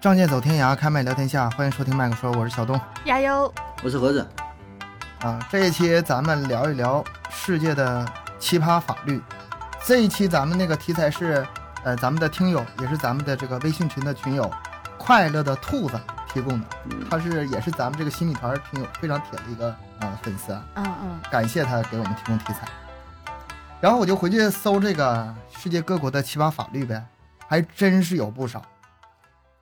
仗剑走天涯，开麦聊天下，欢迎收听麦克说，我是小东加油！我是盒子啊。这一期咱们聊一聊世界的奇葩法律。这一期咱们那个题材是，呃，咱们的听友也是咱们的这个微信群的群友，快乐的兔子提供的，他是也是咱们这个新米团群友非常铁的一个啊粉丝啊。嗯嗯，感谢他给我们提供题材。然后我就回去搜这个世界各国的奇葩法律呗，还真是有不少。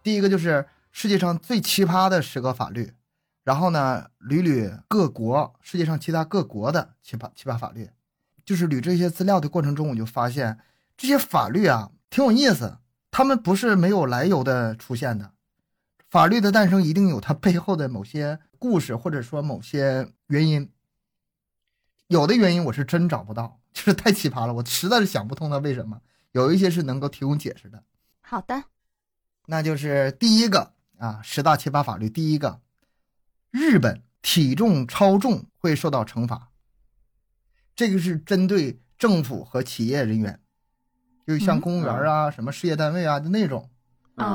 第一个就是世界上最奇葩的十个法律，然后呢，捋捋各国世界上其他各国的奇葩奇葩法律，就是捋这些资料的过程中，我就发现这些法律啊挺有意思，他们不是没有来由的出现的，法律的诞生一定有它背后的某些故事，或者说某些原因。有的原因我是真找不到，就是太奇葩了，我实在是想不通它为什么。有一些是能够提供解释的。好的。那就是第一个啊，十大奇葩法律。第一个，日本体重超重会受到惩罚。这个是针对政府和企业人员，就像公务员啊、什么事业单位啊的那种，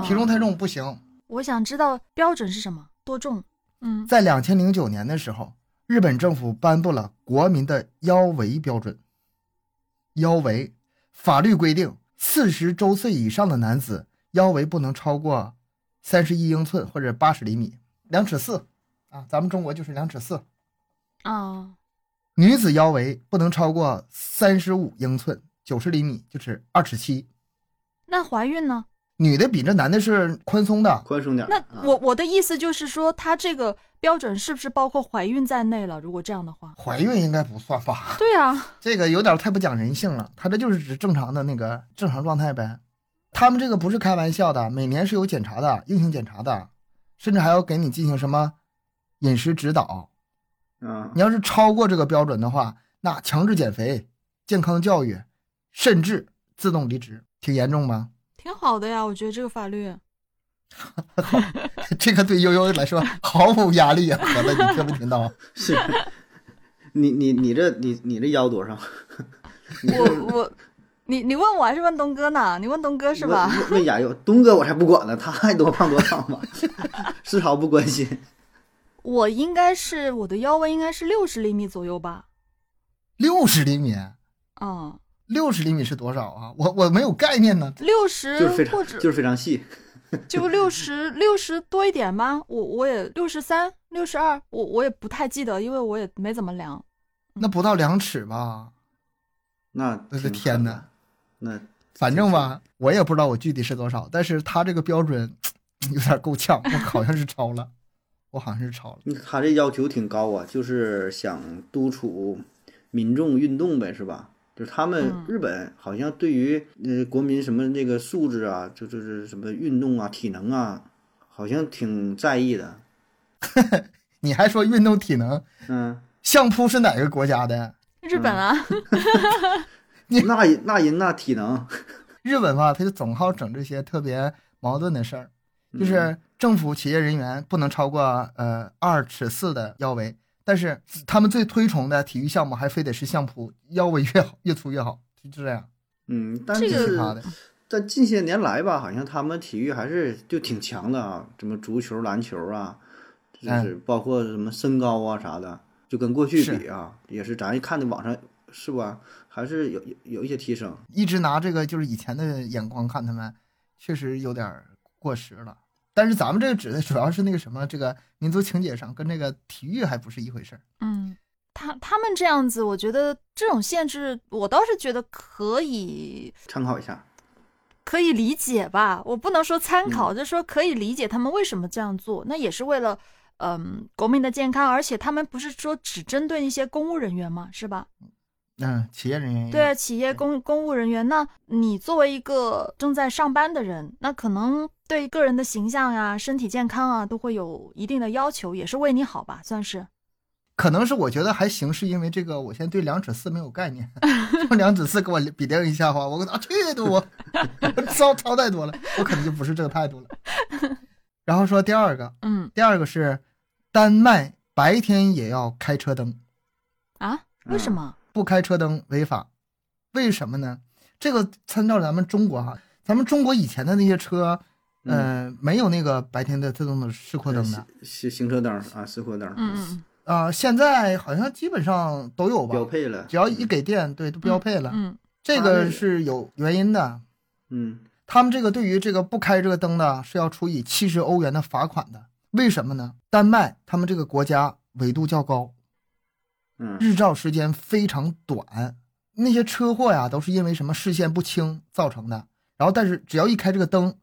体重太重不行。我想知道标准是什么，多重？嗯，在两千零九年的时候，日本政府颁布了国民的腰围标准。腰围法律规定，四十周岁以上的男子。腰围不能超过三十一英寸或者八十厘米，两尺四啊，咱们中国就是两尺四啊。女子腰围不能超过三十五英寸，九十厘米就是二尺七。那怀孕呢？女的比这男的是宽松的，宽松点。那我我的意思就是说，他这个标准是不是包括怀孕在内了？如果这样的话，怀孕应该不算吧？对啊，这个有点太不讲人性了。他这就是指正常的那个正常状态呗。他们这个不是开玩笑的，每年是有检查的，硬性检查的，甚至还要给你进行什么饮食指导。嗯，你要是超过这个标准的话，那强制减肥、健康教育，甚至自动离职，挺严重吗？挺好的呀，我觉得这个法律，这个对悠悠来说毫无压力啊！合子，你听没听到？是，你你你这你你这腰多少？我我。你你问我还是问东哥呢？你问东哥是吧？问亚优，东哥我才不管呢，他爱多胖多胖吧，丝毫不关心。我应该是我的腰围应该是六十厘米左右吧？六十厘米？嗯，六十厘米是多少啊？我我没有概念呢。六十就是非常就是非常细，就六十六十多一点吗。我我也六十三、六十二，我我也不太记得，因为我也没怎么量。那不到两尺吧？那我的天哪！那反正吧，我也不知道我具体是多少，但是他这个标准 有点够呛，我好像是超了，我好像是超了。他这要求挺高啊，就是想督促民众运动呗，是吧？就是他们日本好像对于呃国民什么那个素质啊，就就是什么运动啊、体能啊，好像挺在意的。你还说运动体能？嗯，相扑是哪个国家的？日本啊。那那人那体能，日本吧，他就总好整这些特别矛盾的事儿，就是政府企业人员不能超过呃二尺四的腰围，但是他们最推崇的体育项目还非得是相扑，腰围越好 越粗越好，就这样。嗯，但是在近些年来吧，好像他们体育还是就挺强的啊，什么足球、篮球啊，就是包括什么身高啊啥的，就跟过去比啊，也是咱一看的网上。是吧？还是有有有一些提升。一直拿这个就是以前的眼光看他们，确实有点过时了。但是咱们这个指的主要是那个什么，这个民族情节上跟那个体育还不是一回事儿。嗯，他他们这样子，我觉得这种限制，我倒是觉得可以参考一下，可以理解吧。我不能说参考，就说可以理解他们为什么这样做。那也是为了嗯国民的健康，而且他们不是说只针对一些公务人员嘛？是吧？嗯，企业人员对企业公公务人员，那你作为一个正在上班的人，那可能对个人的形象呀、身体健康啊，都会有一定的要求，也是为你好吧？算是。可能是我觉得还行，是因为这个，我现在对两尺四没有概念，用两尺四给我比量一下的话，我啊去的我超超太多了，我可能就不是这个态度了。然后说第二个，嗯，第二个是丹麦白天也要开车灯啊？为什么？不开车灯违法，为什么呢？这个参照咱们中国哈，咱们中国以前的那些车，嗯，没有那个白天的自动的示廓灯的，行行车灯啊，示廓灯。嗯嗯啊，现在好像基本上都有吧，标配了，只要一给电，对，都标配了。嗯，这个是有原因的。嗯，他们这个对于这个不开这个灯的，是要处以七十欧元的罚款的。为什么呢？丹麦他们这个国家纬度较高，嗯，日照时间非常短，那些车祸呀都是因为什么视线不清造成的。然后，但是只要一开这个灯，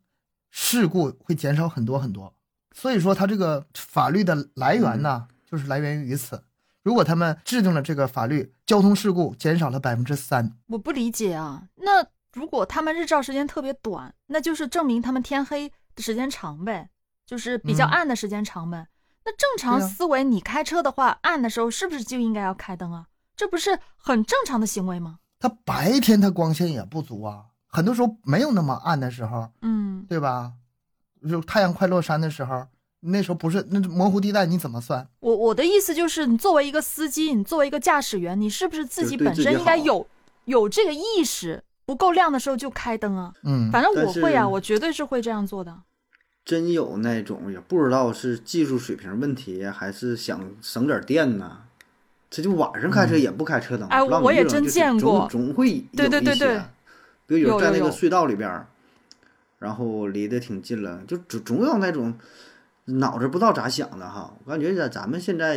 事故会减少很多很多。所以说，它这个法律的来源呢，就是来源于此。如果他们制定了这个法律，交通事故减少了百分之三。我不理解啊，那如果他们日照时间特别短，那就是证明他们天黑的时间长呗。就是比较暗的时间长呗。那正常思维，你开车的话，暗的时候是不是就应该要开灯啊？这不是很正常的行为吗？它白天它光线也不足啊，很多时候没有那么暗的时候，嗯，对吧？就太阳快落山的时候，那时候不是那模糊地带，你怎么算？我我的意思就是，你作为一个司机，你作为一个驾驶员，你是不是自己本身应该有有这个意识？不够亮的时候就开灯啊。嗯，反正我会啊，我绝对是会这样做的。真有那种也不知道是技术水平问题，还是想省点电呢？这就晚上开车也不开车灯，哎，我也真见过，总会有一些。对对对对，比如有在那个隧道里边，然后离得挺近了，就总总有那种脑子不知道咋想的哈。我感觉在咱们现在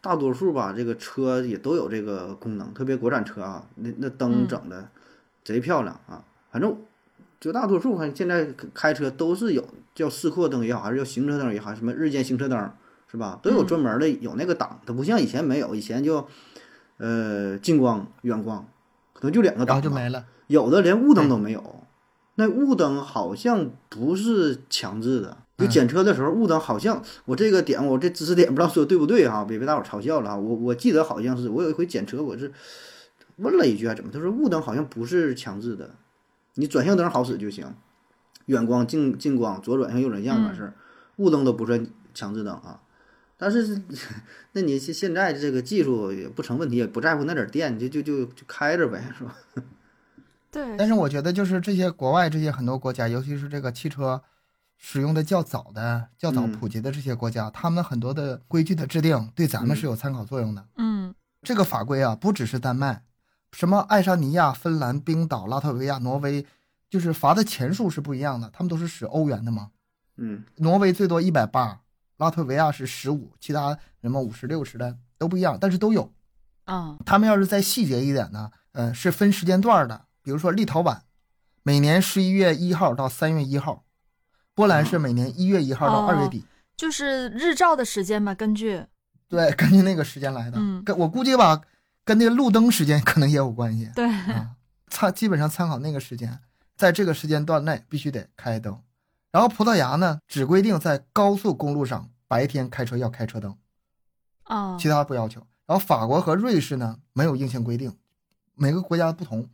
大多数吧，这个车也都有这个功能，特别国产车啊，那那灯整的贼漂亮啊。反正绝大多数看现在开车都是有。叫示廓灯也好，还是叫行车灯也好，什么日间行车灯是吧？都有专门的有那个档，它不像以前没有，以前就，呃，近光、远光，可能就两个档就没了。有的连雾灯都没有，那雾灯好像不是强制的。就检车的时候，雾灯好像我这个点，我这知识点不知道说对不对哈？别被大伙嘲笑了哈。我我记得好像是我有一回检车，我是问了一句还怎么？他说雾灯好像不是强制的，你转向灯好使就行。远光、近近光、左转向、右转向完事儿，雾灯都不算强制灯啊。但是，那你现现在这个技术也不成问题，也不在乎那点电，就就就就开着呗，是吧？对。但是我觉得，就是这些国外这些很多国家，尤其是这个汽车使用的较早的、较早普及的这些国家，他们很多的规矩的制定对咱们是有参考作用的。嗯。这个法规啊，不只是丹麦，什么爱沙尼亚、芬兰、冰岛、拉脱维亚、挪威。就是罚的钱数是不一样的，他们都是使欧元的嘛。嗯，挪威最多一百八，拉脱维亚是十五，其他什么五十六十的都不一样，但是都有。啊，他们要是再细节一点呢，呃，是分时间段的，比如说立陶宛，每年十一月一号到三月一号，波兰是每年一月一号到二月底，就是日照的时间嘛，根据对，根据那个时间来的。嗯，我估计吧，跟那个路灯时间 可能也有关系。对，参基本上参考那个时间。在这个时间段内必须得开灯，然后葡萄牙呢只规定在高速公路上白天开车要开车灯，啊，其他不要求。然后法国和瑞士呢没有硬性规定，每个国家不同，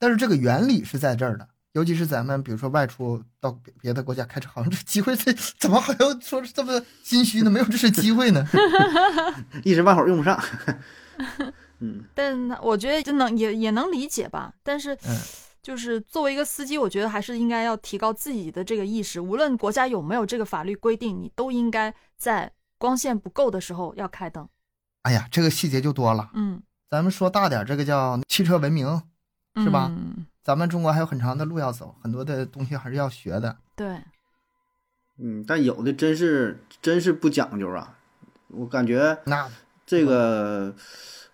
但是这个原理是在这儿的。尤其是咱们比如说外出到别的国家开车，好像这机会这 怎么好像说这么心虚呢？没有这是机会呢，一时半会儿用不上。嗯，但我觉得就能也也能理解吧，但是。嗯。就是作为一个司机，我觉得还是应该要提高自己的这个意识。无论国家有没有这个法律规定，你都应该在光线不够的时候要开灯。哎呀，这个细节就多了。嗯，咱们说大点，这个叫汽车文明，是吧？嗯。咱们中国还有很长的路要走，很多的东西还是要学的。对。嗯，但有的真是真是不讲究啊！我感觉那这个，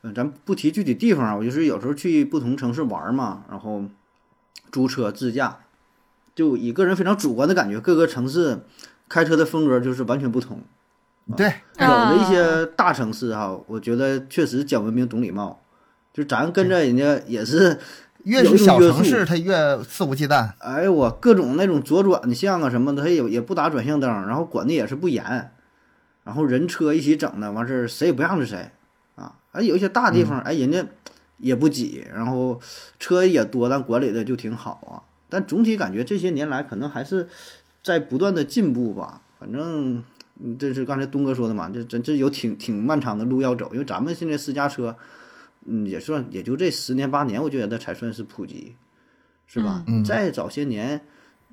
嗯，咱不提具体地方啊，我就是有时候去不同城市玩嘛，然后。租车自驾，就以个人非常主观的感觉，各个城市开车的风格就是完全不同。对，有的一些大城市哈，我觉得确实讲文明、懂礼貌，就咱跟着人家也是。越是小城市，他越肆无忌惮。哎呦我，各种那种左转向啊什么的，他也也不打转向灯，然后管的也是不严，然后人车一起整的，完事儿谁也不让着谁啊。哎，有一些大地方，哎，人家。也不挤，然后车也多，但管理的就挺好啊。但总体感觉这些年来可能还是在不断的进步吧。反正这是刚才东哥说的嘛，这真这有挺挺漫长的路要走。因为咱们现在私家车，嗯，也算也就这十年八年，我觉得才算是普及，是吧？再早些年，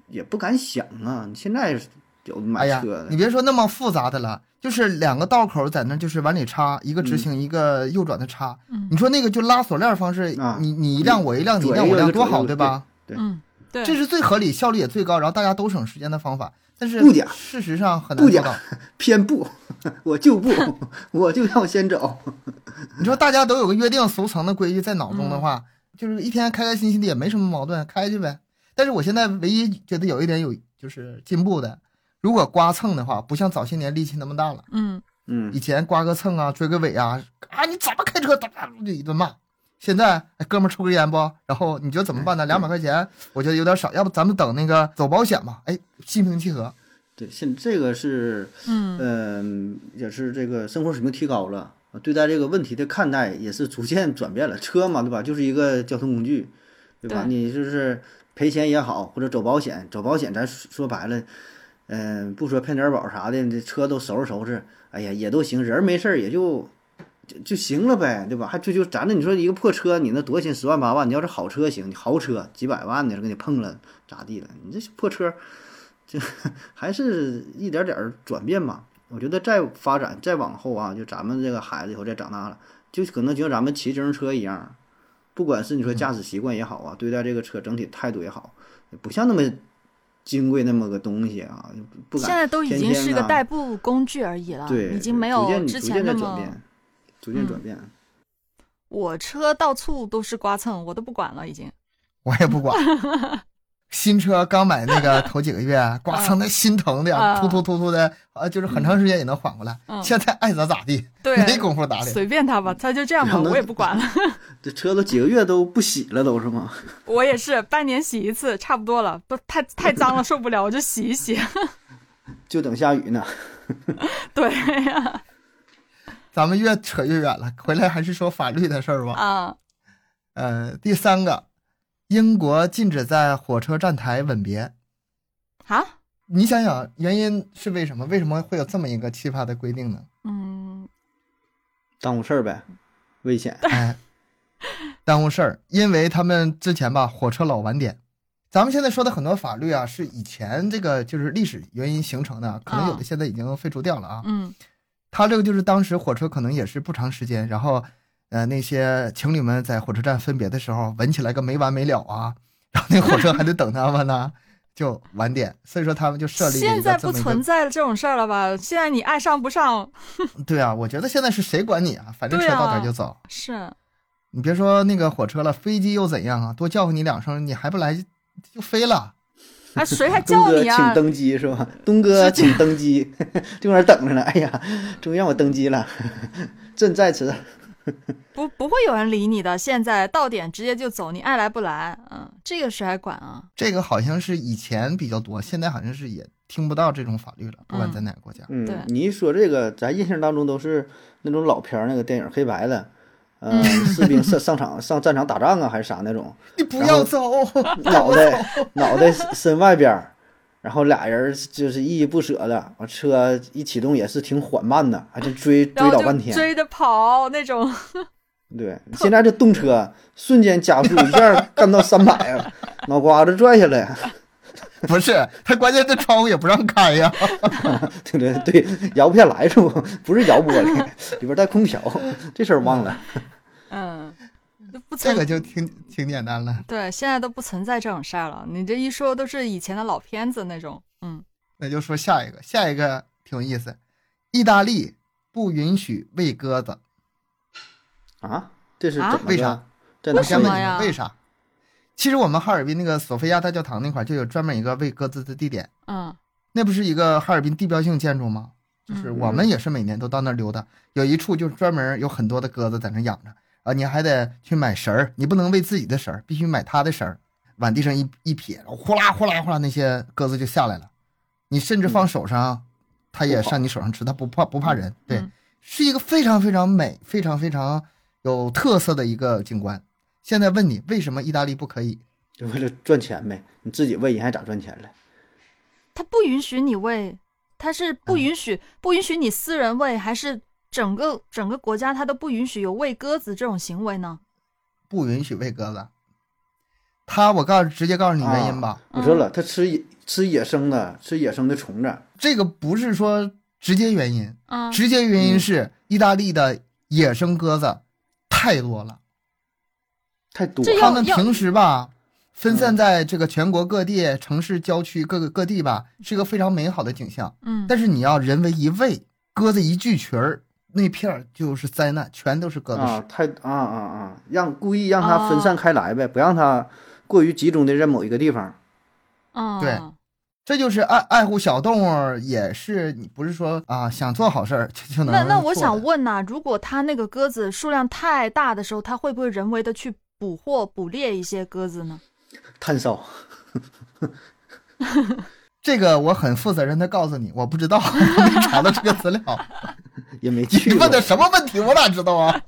也不敢想啊。你现在有买车的，你别说那么复杂的了，就是两个道口在那，就是往里插一个直行，一个右转的插。你说那个就拉锁链方式，你你一辆我一辆，你一辆我一辆，多好，对吧？对，嗯，对，这是最合理、效率也最高，然后大家都省时间的方法。但是不假，事实上很难做到。偏不，我就不，我就要先走。你说大家都有个约定俗成的规矩在脑中的话，就是一天开开心心的也没什么矛盾，开去呗。但是我现在唯一觉得有一点有就是进步的，如果刮蹭的话，不像早些年力气那么大了。嗯嗯，以前刮个蹭啊，追个尾啊，啊你怎么开车？哒哒就一顿骂。现在，哎，哥们抽根烟不？然后你觉得怎么办呢？两百块钱，我觉得有点少，要不咱们等那个走保险吧？哎，心平气和。对，现这个是，嗯嗯，也是这个生活水平提高了，对待这个问题的看待也是逐渐转变了。车嘛，对吧？就是一个交通工具，对吧？你就是赔钱也好，或者走保险，走保险，咱说白了，嗯，不说骗点保啥的，这车都收拾收拾，哎呀，也都行，人没事儿也就。就就行了呗，对吧？还就就咱这，你说一个破车，你那多少钱？十万八万？你要是好车行，你豪车几百万的，给你碰了咋地了？你这破车，就 还是一点点转变吧。我觉得再发展再往后啊，就咱们这个孩子以后再长大了，就可能就像咱们骑自行车一样，不管是你说驾驶习惯也好啊，对待这个车整体态度也好，不像那么金贵那么个东西啊，不敢。现在都已经是个代步工具而已了，对，已经没有之前那么。逐渐转变，我车到处都是刮蹭，我都不管了，已经。我也不管。新车刚买那个头几个月，刮蹭的心疼的，突突突突的，啊，就是很长时间也能缓过来。现在爱咋咋地，没工夫打理。随便他吧，他就这样吧，我也不管了。这车都几个月都不洗了，都是吗？我也是，半年洗一次，差不多了。不太太脏了，受不了，我就洗一洗。就等下雨呢。对呀。咱们越扯越远了，回来还是说法律的事儿吧。啊，呃，第三个，英国禁止在火车站台吻别。啊？你想想，原因是为什么？为什么会有这么一个奇葩的规定呢？嗯，耽误事儿呗，危险。哎，耽误事儿，因为他们之前吧，火车老晚点。咱们现在说的很多法律啊，是以前这个就是历史原因形成的，可能有的现在已经废除掉了啊。嗯。他这个就是当时火车可能也是不长时间，然后，呃，那些情侣们在火车站分别的时候，吻起来个没完没了啊，然后那火车还得等他们呢，就晚点，所以说他们就设立现在不存在这种事儿了吧？现在你爱上不上？对啊，我觉得现在是谁管你啊？反正车到点就走。是，你别说那个火车了，飞机又怎样啊？多叫唤你两声，你还不来就飞了。啊，谁还叫你啊？请登机是吧？东哥，请登机，这块等着呢。哎呀，终于让我登机了，朕在此。不，不会有人理你的。现在到点直接就走，你爱来不来。嗯，这个谁还管啊？这个好像是以前比较多，现在好像是也听不到这种法律了。不管在哪个国家。嗯，你一说这个，咱印象当中都是那种老片儿，那个电影黑白的。嗯，士兵上上场上战场打仗啊，还是啥那种？你不要走，脑袋 脑袋伸外边儿，然后俩人就是依依不舍的，完车一启动也是挺缓慢的，还 就追追老半天，追着跑那种。对，现在这动车瞬间加速一下干到三百，脑瓜子拽下来。不是，他关键这窗户也不让开呀。对对对，摇不下来是不？不是摇玻璃，里边带空调，这事儿忘了。嗯，这个就挺挺简单了。对，现在都不存在这种事儿了。你这一说，都是以前的老片子那种。嗯，那就说下一个，下一个挺有意思。意大利不允许喂鸽子。啊？这是为啥？为什么呀？为啥？其实我们哈尔滨那个索菲亚大教堂那块就有专门一个喂鸽子的地点。嗯，那不是一个哈尔滨地标性建筑吗？就是我们也是每年都到那儿溜达，有一处就是专门有很多的鸽子在那养着啊，你还得去买食儿，你不能喂自己的食儿，必须买他的食儿，往地上一一撇，呼啦呼啦呼啦，那些鸽子就下来了。你甚至放手上，它也上你手上吃，它不怕不怕人。对，是一个非常非常美、非常非常有特色的一个景观。现在问你，为什么意大利不可以？就为了赚钱呗。你自己喂人还咋赚钱了？他不允许你喂，他是不允许不允许你私人喂，还是整个整个国家他都不允许有喂鸽子这种行为呢？不允许喂鸽子。他我告诉直接告诉你原因吧。我说了，他吃野吃野生的，吃野生的虫子。这个不是说直接原因，啊，直接原因是意大利的野生鸽子太多了，太多。他们平时吧，分散在这个全国各地、城市郊区各个各地吧，是一个非常美好的景象。嗯，但是你要人为一喂，鸽子一聚群儿。那片儿就是灾难，全都是鸽子屎。啊，太啊啊啊！让故意让它分散开来呗，不让它过于集中的在某一个地方。啊，对，这就是爱爱护小动物，也是你不是说啊想做好事儿就能。那那我想问呐，如果它那个鸽子数量太大的时候，它会不会人为的去捕获、捕猎一些鸽子呢？炭烧。这个我很负责任的告诉你，我不知道，没查到这个资料。也没去。你问的什么问题？我哪知道啊？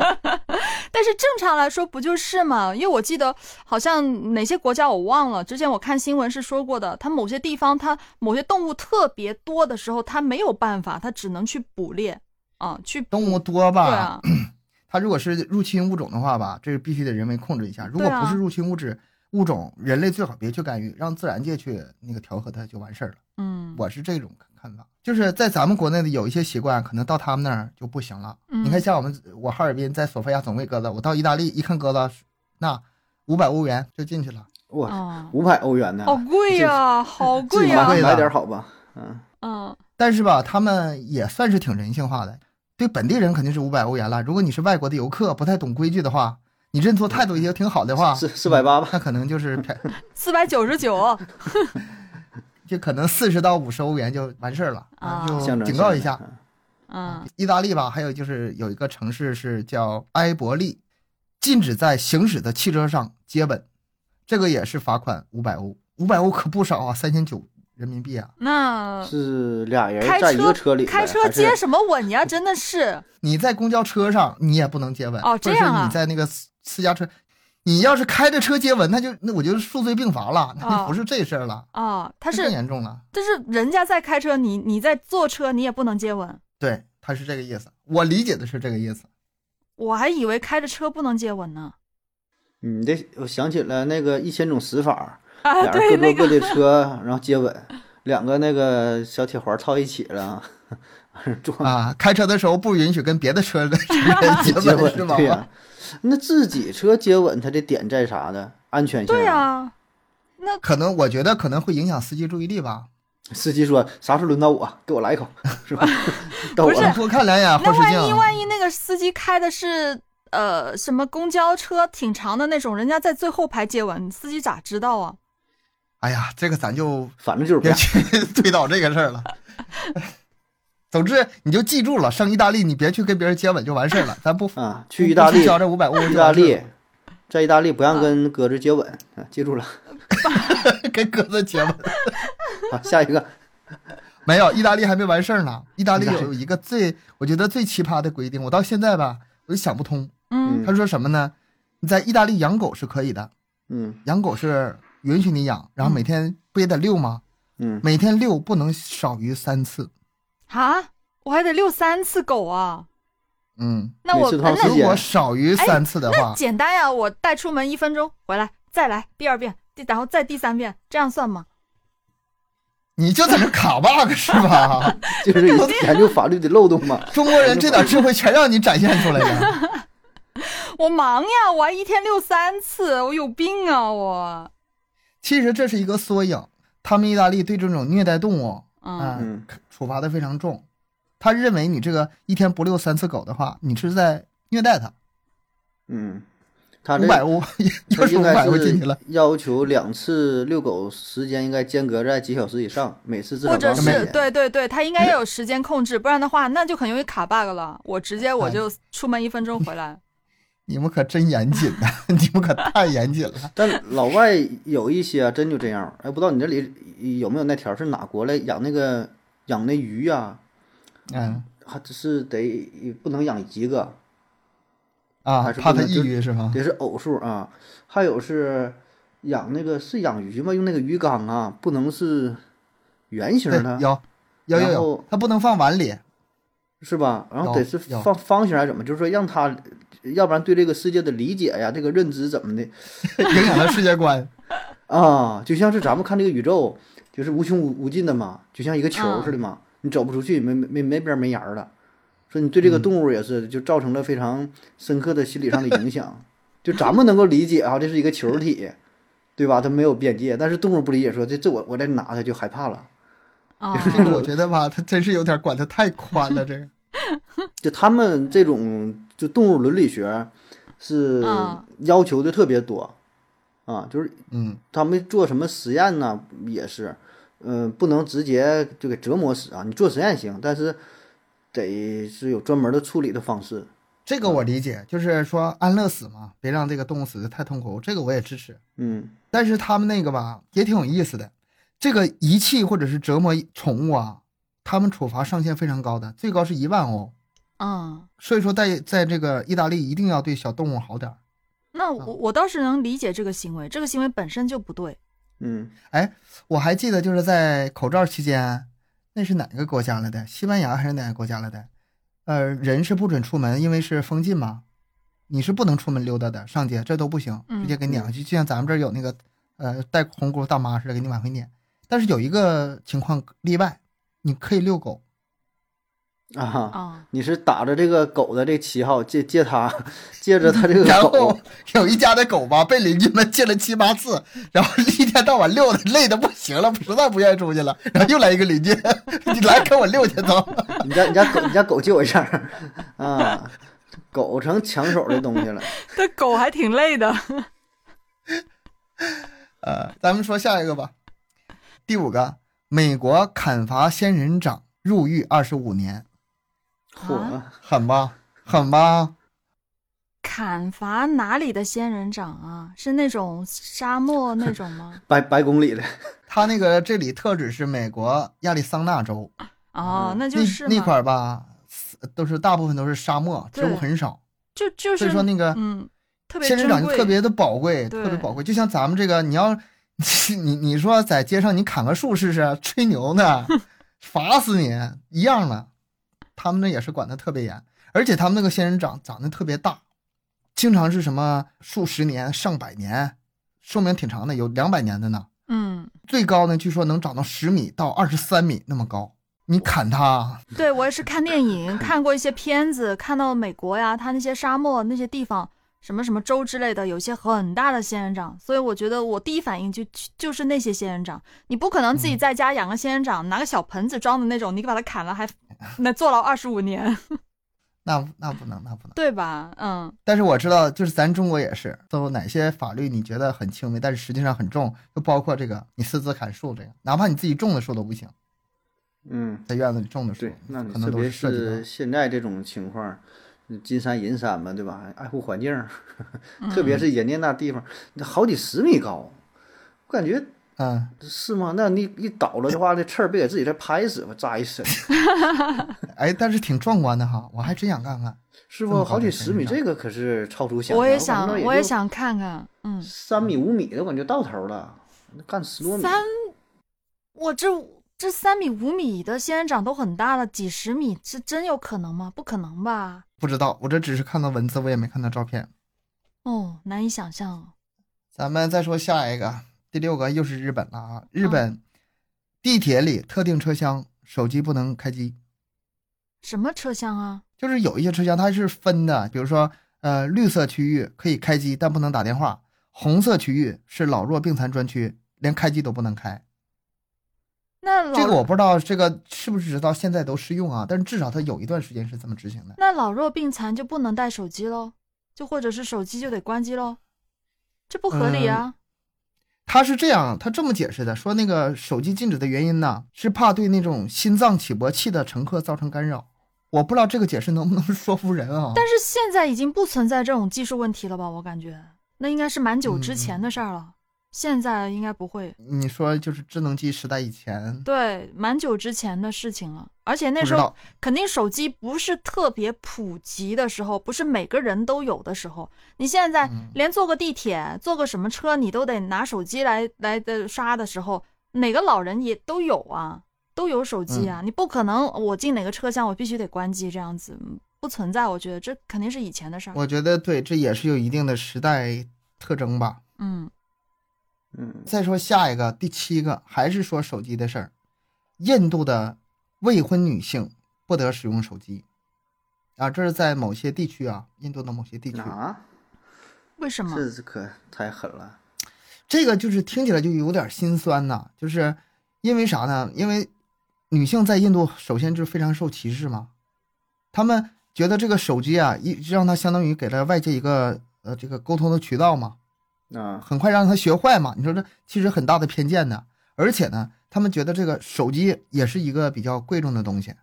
但是正常来说不就是吗？因为我记得好像哪些国家我忘了，之前我看新闻是说过的，它某些地方它某些动物特别多的时候，它没有办法，它只能去捕猎啊，去动物多吧？对啊。它如果是入侵物种的话吧，这个必须得人为控制一下。如果不是入侵物质物种，人类最好别去干预，让自然界去那个调和它就完事儿了。嗯，我是这种看法。就是在咱们国内的有一些习惯，可能到他们那儿就不行了。你看，像我们我哈尔滨在索菲亚总喂鸽子，我到意大利一看鸽子，那五百欧元就进去了。哇，五百欧元呢？好贵呀，好贵呀！买点好吧，嗯嗯。但是吧，他们也算是挺人性化的。对本地人肯定是五百欧元了。如果你是外国的游客，不太懂规矩的话，你认错态度也挺好的话，四四百八吧，那可能就是 四百九十九。就可能四十到五十欧元就完事儿了啊，就警告一下。啊，意大利吧，还有就是有一个城市是叫埃伯利，禁止在行驶的汽车上接吻，这个也是罚款五百欧，五百欧可不少啊，三千九人民币啊。那是俩人在一个车里，开车接什么吻呀？真的是，你在公交车上你也不能接吻哦，这样啊？你在那个私家车。你要是开着车接吻，那就那我就数罪并罚了，那就不是这事儿了啊。他是更严重了，但是人家在开车，你你在坐车，你也不能接吻。对，他是这个意思，我理解的是这个意思。我还以为开着车不能接吻呢。你这我想起了那个一千种死法，俩人各坐各的车，然后接吻，两个那个小铁环套一起了，啊，开车的时候不允许跟别的车的 人 接吻，是吗？那自己车接吻，它的点在啥呢？安全性？对呀，那可能我觉得可能会影响司机注意力吧。司机说：“啥时候轮到我？给我来一口，是吧？”不是多看两眼。那万一万一那个司机开的是呃什么公交车挺长的那种，人家在最后排接吻，司机咋知道啊？哎呀，这个咱就反正就是别去推导这个事儿了。总之，你就记住了，上意大利你别去跟别人接吻就完事儿了，咱不啊，去意大利交这五百欧。意大利，在意大利不让跟鸽子接吻，啊，记住了，跟鸽子接吻。好，下一个，没有，意大利还没完事儿呢。意大利有一个最，我觉得最奇葩的规定，我到现在吧，我就想不通。嗯，他说什么呢？你在意大利养狗是可以的，嗯，养狗是允许你养，然后每天不也得遛吗？嗯，每天遛不能少于三次。啊，我还得遛三次狗啊！嗯，那我那如果少于三次的话，简单呀，我带出门一分钟，回来再来第二遍，第然后再第三遍，这样算吗？你就在这卡 bug 是吧？就是研究法律的漏洞嘛。中国人这点智慧全让你展现出来了。我忙呀，我还一天遛三次，我有病啊我。其实这是一个缩影，他们意大利对这种虐待动物。嗯，处罚的非常重，他认为你这个一天不遛三次狗的话，你是在虐待他。嗯，他五百欧，又是五百欧进去了。要求两次遛狗时间应该间隔在几小时以上，每次至少或者是对对对，他应该要有时间控制，不然的话那就很容易卡 bug 了。我直接我就出门一分钟回来。你们可真严谨呐！你们可太严谨了。但老外有一些真就这样，哎，不知道你这里有没有那条是哪国来养那个养那鱼呀？嗯，还只是得不能养一个啊？还是怕它抑郁是吗？得是偶数啊。还有是养那个是养鱼吗？用那个鱼缸啊，不能是圆形的。有有有有，它不能放碗里，是吧？然后得是放方形还是怎么？就是说让它。要不然对这个世界的理解呀，这个认知怎么的，影响了世界观。啊，就像是咱们看这个宇宙，就是无穷无无尽的嘛，就像一个球似的嘛，你走不出去，没没没没边没沿儿了。说你对这个动物也是，就造成了非常深刻的心理上的影响。就咱们能够理解啊，这是一个球体，对吧？它没有边界，但是动物不理解，说这这我我再拿它就害怕了。啊，我觉得吧，它真是有点管得太宽了。这个，就他们这种就动物伦理学是要求的特别多啊，就是嗯，他们做什么实验呢？也是，嗯，不能直接就给折磨死啊。你做实验行，但是。得是有专门的处理的方式，这个我理解，就是说安乐死嘛，别让这个动物死的太痛苦，这个我也支持。嗯，但是他们那个吧也挺有意思的，这个遗弃或者是折磨宠物啊，他们处罚上限非常高的，最高是一万欧。嗯，所以说在在这个意大利一定要对小动物好点儿。那我我倒是能理解这个行为，这个行为本身就不对。嗯，哎，我还记得就是在口罩期间。那是哪个国家来的？西班牙还是哪个国家来的？呃，人是不准出门，因为是封禁嘛，你是不能出门溜达的，上街这都不行，直接给撵回去。就像咱们这儿有那个呃带红箍大妈似的，给你往回撵。但是有一个情况例外，你可以遛狗。啊，你是打着这个狗的这旗号借借他，借着他这个狗。然后有一家的狗吧，被邻居们借了七八次，然后一天到晚遛的累的不行了，实在不愿意出去了。然后又来一个邻居，你来跟我遛去走。你家你家狗你家狗借我一下啊，狗成抢手的东西了。这狗还挺累的。呃，咱们说下一个吧。第五个，美国砍伐仙人掌入狱二十五年。嚯，狠吧，狠吧！砍伐哪里的仙人掌啊？是那种沙漠那种吗？白白公里的。他那个这里特指是美国亚利桑那州。哦，那就是那块儿吧，都是大部分都是沙漠，植物很少。就就是，所以说那个嗯，特别仙人掌就特别的宝贵，特别宝贵。就像咱们这个，你要 你你说在街上你砍个树试试，吹牛呢，罚死你一样的。他们那也是管的特别严，而且他们那个仙人掌长得特别大，经常是什么数十年、上百年，寿命挺长的，有两百年的呢。嗯，最高呢，据说能长到十米到二十三米那么高。你砍它？对我也是看电影 看过一些片子，看到美国呀，它那些沙漠那些地方，什么什么州之类的，有些很大的仙人掌，所以我觉得我第一反应就就是那些仙人掌。你不可能自己在家养个仙人掌，拿个小盆子装的那种，你给把它砍了还。那坐牢二十五年，那那不能，那不能，对吧？嗯。但是我知道，就是咱中国也是，都有哪些法律你觉得很轻微，但是实际上很重，就包括这个，你私自砍树这个，哪怕你自己种的树都不行。嗯，在院子里种的树，对，那可能都是现在这种情况，金山银山嘛，对吧？爱护环境，特别是人家那地方，那好几十米高，我感觉。嗯，是吗？那你一倒了的话，那刺儿别给自己再拍死吧，扎一身。哎，但是挺壮观的哈，我还真想看看。是不？好几十米，这个可是超出想象。我也想，我也想看看。嗯，三米五米的，我感觉到头了。干十多米。三，我这这三米五米的仙人掌都很大了，几十米是真有可能吗？不可能吧？不知道，我这只是看到文字，我也没看到照片。哦，难以想象。咱们再说下一个。第六个又是日本了啊！日本地铁里特定车厢手机不能开机。什么车厢啊？就是有一些车厢它是分的，比如说呃绿色区域可以开机，但不能打电话；红色区域是老弱病残专区，连开机都不能开。那这个我不知道这个是不是直到现在都适用啊？但是至少它有一段时间是这么执行的。那老弱病残就不能带手机喽？就或者是手机就得关机喽？这不合理啊！他是这样，他这么解释的，说那个手机禁止的原因呢，是怕对那种心脏起搏器的乘客造成干扰。我不知道这个解释能不能 说服人啊？但是现在已经不存在这种技术问题了吧？我感觉那应该是蛮久之前的事儿了。现在应该不会。你说就是智能机时代以前，对，蛮久之前的事情了。而且那时候肯定手机不是特别普及的时候，不是每个人都有的时候。你现在连坐个地铁、坐个什么车，你都得拿手机来来的刷的时候，哪个老人也都有啊，都有手机啊。你不可能我进哪个车厢我必须得关机这样子，不存在。我觉得这肯定是以前的事儿。我觉得对，这也是有一定的时代特征吧。嗯。嗯，再说下一个，第七个还是说手机的事儿。印度的未婚女性不得使用手机啊，这是在某些地区啊，印度的某些地区啊。为什么？这是可太狠了。这个就是听起来就有点心酸呐，就是因为啥呢？因为女性在印度首先就是非常受歧视嘛，他们觉得这个手机啊，一让他相当于给了外界一个呃这个沟通的渠道嘛，啊，很快让他学坏嘛。你说这其实很大的偏见的，而且呢，他们觉得这个手机也是一个比较贵重的东西，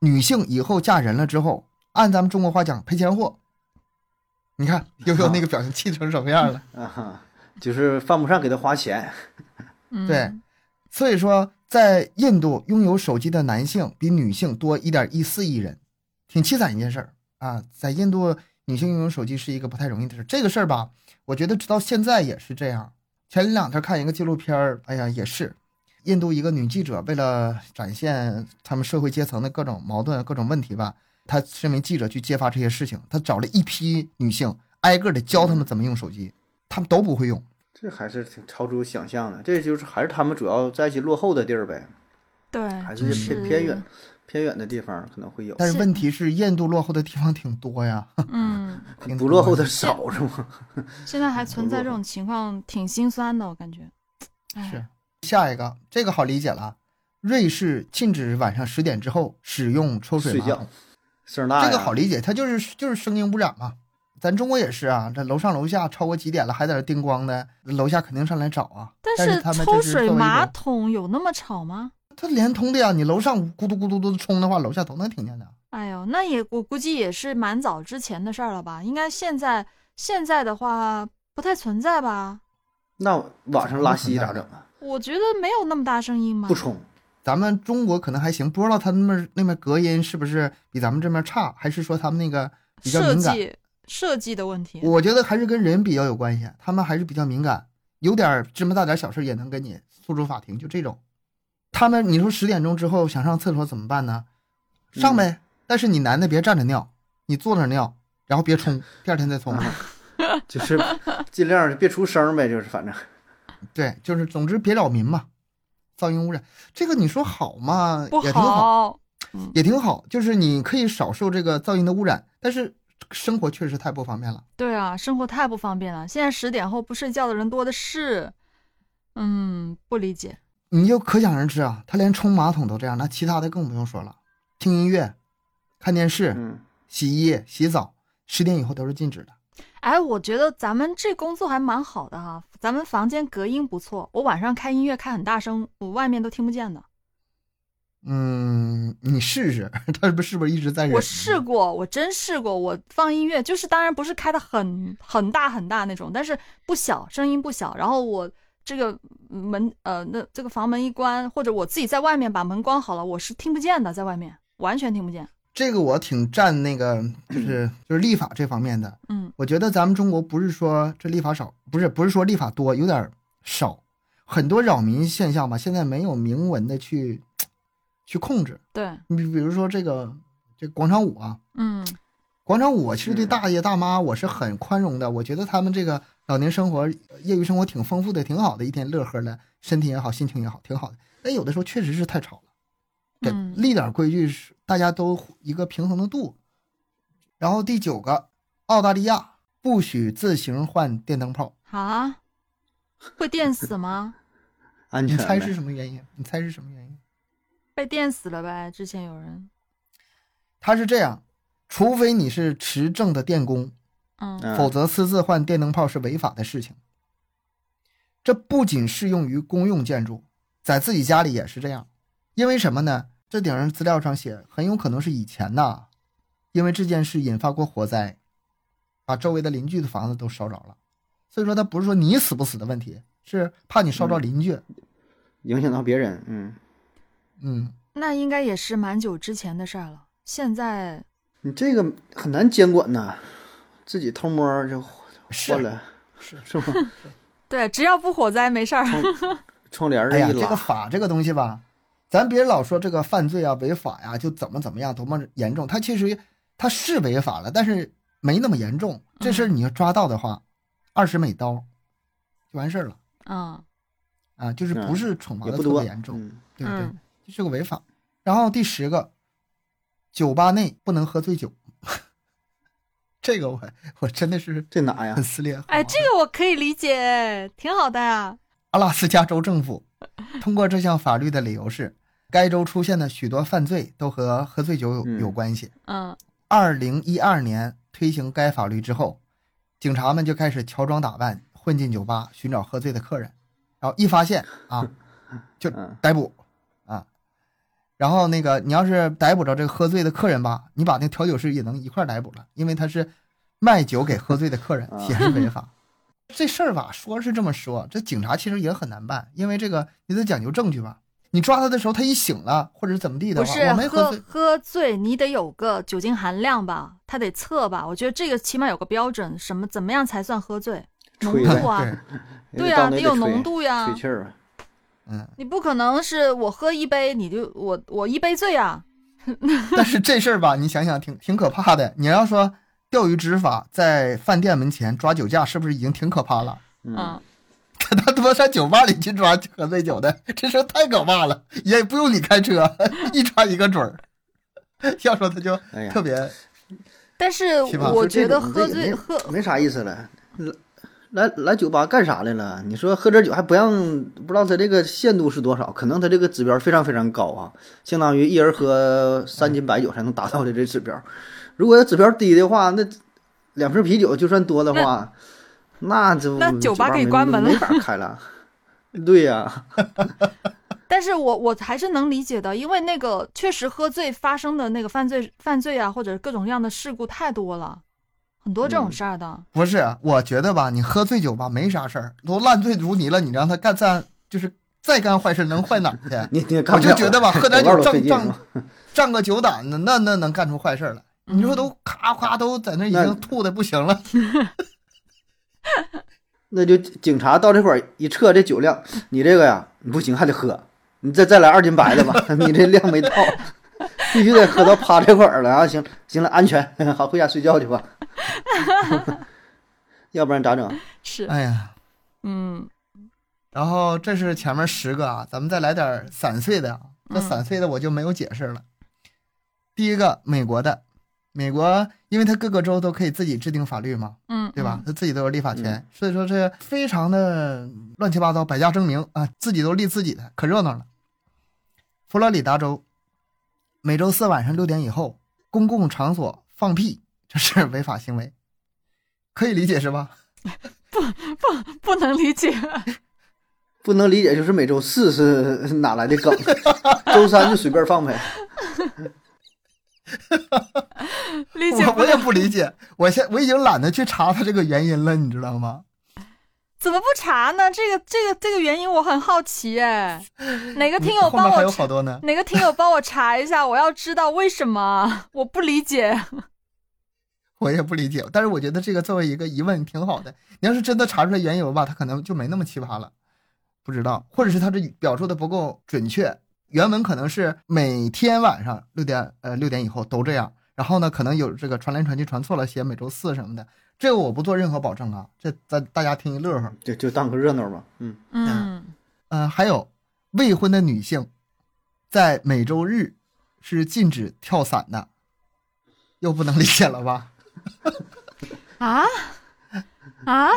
女性以后嫁人了之后，按咱们中国话讲赔钱货。你看悠悠那个表情气成什么样了？啊哈，就是犯不上给他花钱。对，所以说在印度拥有手机的男性比女性多一点一四亿人，挺凄惨一件事儿啊。在印度，女性拥有手机是一个不太容易的事儿。这个事儿吧，我觉得直到现在也是这样。前两天看一个纪录片儿，哎呀，也是印度一个女记者为了展现他们社会阶层的各种矛盾、各种问题吧。她身为记者去揭发这些事情，她找了一批女性，挨个的教他们怎么用手机，他们都不会用，这还是挺超出想象的。这就是还是他们主要在一些落后的地儿呗，对，还是偏偏远、偏远的地方可能会有。但是问题是，印度落后的地方挺多呀，嗯，不落后的少是吗？现在还存在这种情况，挺心酸的，我感觉。是下一个，这个好理解了，瑞士禁止晚上十点之后使用抽水马桶。声大，这个好理解，它就是就是声音污染嘛。咱中国也是啊，这楼上楼下超过几点了还在那叮咣的，楼下肯定上来找啊。但是抽水马桶有那么吵吗？它连通的呀，你楼上咕嘟咕嘟嘟冲的话，楼下都能听见的。哎呦，那也我估计也是蛮早之前的事儿了吧？应该现在现在的话不太存在吧？那晚上拉稀咋整啊？我觉得没有那么大声音吗？不冲。咱们中国可能还行，不知道他们那边隔音是不是比咱们这边差，还是说他们那个比较敏感？设计设计的问题，我觉得还是跟人比较有关系。他们还是比较敏感，有点芝麻大点小事也能跟你诉诸法庭，就这种。他们你说十点钟之后想上厕所怎么办呢？上呗，但是你男的别站着尿，你坐那尿，然后别冲，第二天再冲，就是尽量别出声呗，就是反正，对，就是总之别扰民嘛。噪音污染，这个你说好吗？也挺好，也挺好。就是你可以少受这个噪音的污染，但是生活确实太不方便了。对啊，生活太不方便了。现在十点后不睡觉的人多的是，嗯，不理解。你就可想而知啊，他连冲马桶都这样，那其他的更不用说了。听音乐、看电视、洗衣、洗澡，十点以后都是禁止的。哎，我觉得咱们这工作还蛮好的哈，咱们房间隔音不错。我晚上开音乐开很大声，我外面都听不见的。嗯，你试试，他是不是不是一直在忍？我试过，我真试过，我放音乐，就是当然不是开的很很大很大那种，但是不小，声音不小。然后我这个门呃，那这个房门一关，或者我自己在外面把门关好了，我是听不见的，在外面完全听不见。这个我挺站那个，就是就是立法这方面的。嗯，我觉得咱们中国不是说这立法少，不是不是说立法多，有点少，很多扰民现象吧，现在没有明文的去去控制。对你比如说这个这广场舞啊，嗯，广场舞其实对大爷大妈我是很宽容的，我觉得他们这个老年生活、业余生活挺丰富的，挺好的，一天乐呵的，身体也好，心情也好，挺好的。但有的时候确实是太吵了。立点规矩是大家都一个平衡的度。然后第九个，澳大利亚不许自行换电灯泡啊，会电死吗？安全？你猜是什么原因？你猜是什么原因？被电死了呗？之前有人。他是这样，除非你是持证的电工，嗯，否则私自换电灯泡是违法的事情。这不仅适用于公用建筑，在自己家里也是这样。因为什么呢？这顶上资料上写，很有可能是以前呐，因为这件事引发过火灾，把周围的邻居的房子都烧着了。所以说，他不是说你死不死的问题，是怕你烧着邻居，影响到别人。嗯嗯，那应该也是蛮久之前的事儿了。现在你这个很难监管呐，自己偷摸就换了，是 是吗？对，只要不火灾没事儿。窗帘 儿哎呀，这个法这个东西吧。咱别老说这个犯罪啊、违法呀，就怎么怎么样，多么严重。它其实它是违法了，但是没那么严重。这事儿你要抓到的话，二十美刀就完事儿了。嗯，啊，就是不是惩罚的特别严重，对不对，就是个违法。然后第十个，酒吧内不能喝醉酒。这个我我真的是这哪呀？很撕裂。哎，这个我可以理解，挺好的呀。阿拉斯加州政府 通过这项法律的理由是，该州出现的许多犯罪都和喝醉酒有有关系。嗯。二零一二年推行该法律之后，警察们就开始乔装打扮混进酒吧寻找喝醉的客人，然后一发现啊，就逮捕。然后那个，你要是逮捕着这个喝醉的客人吧，你把那调酒师也能一块逮捕了，因为他是卖酒给喝醉的客人，也是违法。这事儿吧，说是这么说，这警察其实也很难办，因为这个你得讲究证据吧。你抓他的时候，他一醒了或者怎么地的话，我没喝喝醉，你得有个酒精含量吧，他得测吧。我觉得这个起码有个标准，什么怎么样才算喝醉？浓度啊，对呀，得有浓度呀。吹气儿啊。嗯，你不可能是我喝一杯你就我我一杯醉啊。但是这事儿吧，你想想挺挺可怕的。你要说钓鱼执法在饭店门前抓酒驾，是不是已经挺可怕了？嗯，他他妈上酒吧里去抓喝醉酒的，这事太可怕了，也不用你开车，一抓一个准儿。要说他就特别，但是我觉得喝醉喝没啥意思了。来来酒吧干啥来了？你说喝点酒还不让？不知道他这个限度是多少？可能他这个指标非常非常高啊，相当于一人喝三斤白酒才能达到的这指标。如果要指标低的话，那两瓶啤酒就算多的话，那就那酒吧可以关门了，没法开了。对呀 但是我我还是能理解的，因为那个确实喝醉发生的那个犯罪犯罪啊，或者各种各样的事故太多了。很多这种事儿的，不是？我觉得吧，你喝醉酒吧没啥事儿，都烂醉如泥了，你让他干再就是再干坏事，能坏哪儿去？你你我就觉得吧，喝点 酒胀胀 胀个酒胆子，那那能干出坏事来？你说都咔咔都在那已经吐的不行了，那就警察到这块儿一测这酒量，你这个呀，你不行还得喝，你再再来二斤白的吧，你这量没到。必须得喝到趴这块儿了啊！行行了，安全，好，回家睡觉去吧。要不然咋整？是，哎呀，嗯。然后这是前面十个啊，咱们再来点散碎的。那散碎的我就没有解释了。第一个，美国的，美国因为它各个州都可以自己制定法律嘛，嗯，对吧？它自己都有立法权，所以说这非常的乱七八糟，百家争鸣啊，自己都立自己的，可热闹了。佛罗里达州。每周四晚上六点以后，公共场所放屁，这是违法行为，可以理解是吧？不不不能理解，不能理解就是每周四是哪来的梗？周三就随便放呗。理解我也不理解，我现我已经懒得去查他这个原因了，你知道吗？怎么不查呢？这个这个这个原因我很好奇哎，哪个听友帮我？还有好多呢。哪个听友帮我查一下？我要知道为什么，我不理解。我也不理解，但是我觉得这个作为一个疑问挺好的。你要是真的查出来缘由吧，他可能就没那么奇葩了。不知道，或者是他这表述的不够准确。原文可能是每天晚上六点呃六点以后都这样，然后呢可能有这个传来传去传错了，写每周四什么的。这个我不做任何保证啊，这咱大家听一乐呵，就就当个热闹吧。嗯嗯嗯，还有未婚的女性，在每周日是禁止跳伞的，又不能理解了吧？啊啊！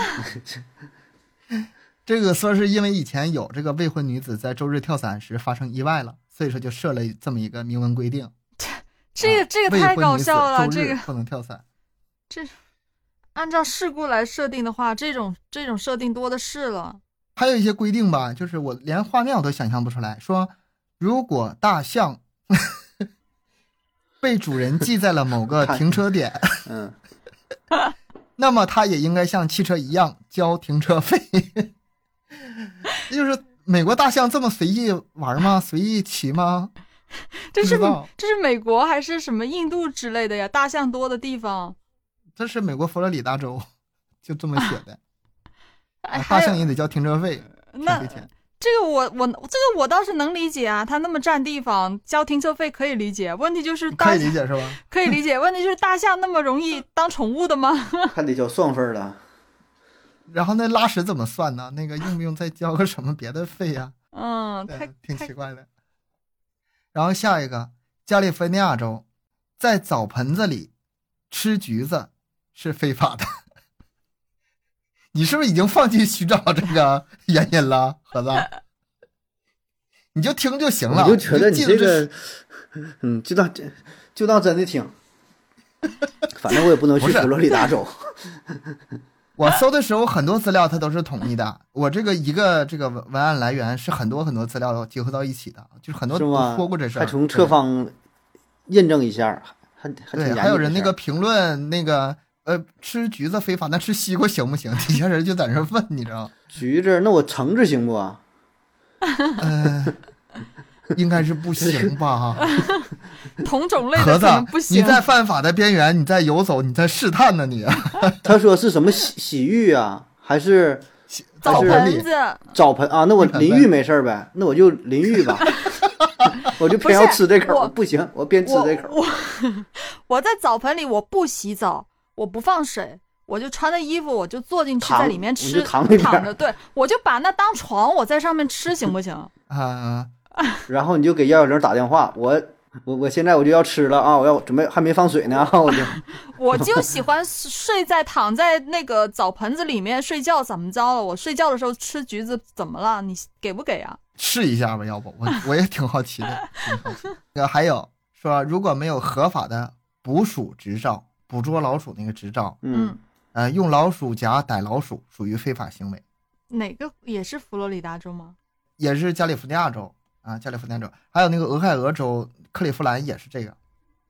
这个说是因为以前有这个未婚女子在周日跳伞时发生意外了，所以说就设了这么一个明文规定。这这个这个太搞笑了，这个不能跳伞。这。按照事故来设定的话，这种这种设定多的是了。还有一些规定吧，就是我连画面我都想象不出来。说如果大象被主人系在了某个 停车点，嗯，那么它也应该像汽车一样交停车费。就是美国大象这么随意玩吗？随意骑吗？这是这是美国还是什么印度之类的呀？大象多的地方。这是美国佛罗里达州，就这么写的。大象也得交停车费，那这个我我这个我倒是能理解啊，它那么占地方，交停车费可以理解。问题就是大可以理解是吧？可以理解。问题就是大象那么容易当宠物的吗？还得交双份的。然后那拉屎怎么算呢？那个用不用再交个什么别的费呀？嗯，挺奇怪的。然后下一个，加利福尼亚州，在澡盆子里吃橘子是非法的。你是不是已经放弃寻找这个原因了，盒子？你就听就行了。我就觉得你这个，嗯，就当真，就当真的听。反正我也不能去佛罗里达州。我搜的时候很多资料它都是统一的，我这个一个这个文文案来源是很多很多资料结合到一起的，就是很多说过这事，还从侧方验证一下，还还对，还有人那个评论那个呃吃橘子非法，那吃西瓜行不行？底下人就在那问，你知道？橘子，那我橙子行不？呃。应该是不行吧？同种类不行。你在犯法的边缘，你在游走，你在试探呢？你他说是什么洗洗浴啊，还是澡盆子？澡盆啊，那我淋浴没事儿呗？那我就淋浴吧。我就偏要吃这口，不行，我偏吃这口。我我在澡盆里，我不洗澡，我不放水，我就穿着衣服，我就坐进去在里面吃，躺着。对，我就把那当床，我在上面吃，行不行？啊。然后你就给幺幺零打电话，我我我现在我就要吃了啊！我要准备还没放水呢，我就 我就喜欢睡在躺在那个澡盆子里面睡觉，怎么着了？我睡觉的时候吃橘子怎么了？你给不给啊？试一下吧，要不我我也挺好奇的。那还有说，如果没有合法的捕鼠执照，捕捉老鼠那个执照，嗯，呃，用老鼠夹逮老鼠属于非法行为。哪个也是佛罗里达州吗？也是加利福尼亚州。啊，加利福尼亚州还有那个俄亥俄州克利夫兰也是这个，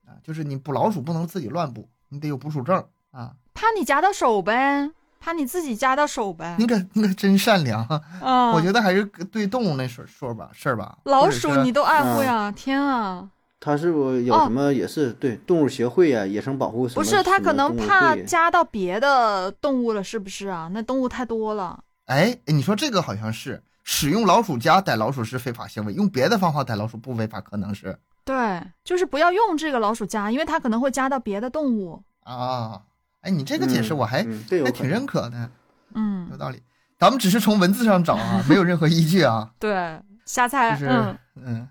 啊，就是你捕老鼠不能自己乱捕，你得有捕鼠证啊。怕你夹到手呗，怕你自己夹到手呗。你可你可真善良啊！我觉得还是对动物那事说吧事儿吧。老鼠你都爱护呀？天啊！他是不有什么也是对动物协会呀、野生保护什么？不是他可能怕夹到别的动物了，是不是啊？那动物太多了。哎，你说这个好像是。使用老鼠夹逮老鼠是非法行为，用别的方法逮老鼠不违法，可能是对，就是不要用这个老鼠夹，因为它可能会夹到别的动物啊。哎，你这个解释我还还挺认可的，嗯，有道理。咱们只是从文字上找啊，没有任何依据啊。对，瞎猜。嗯嗯，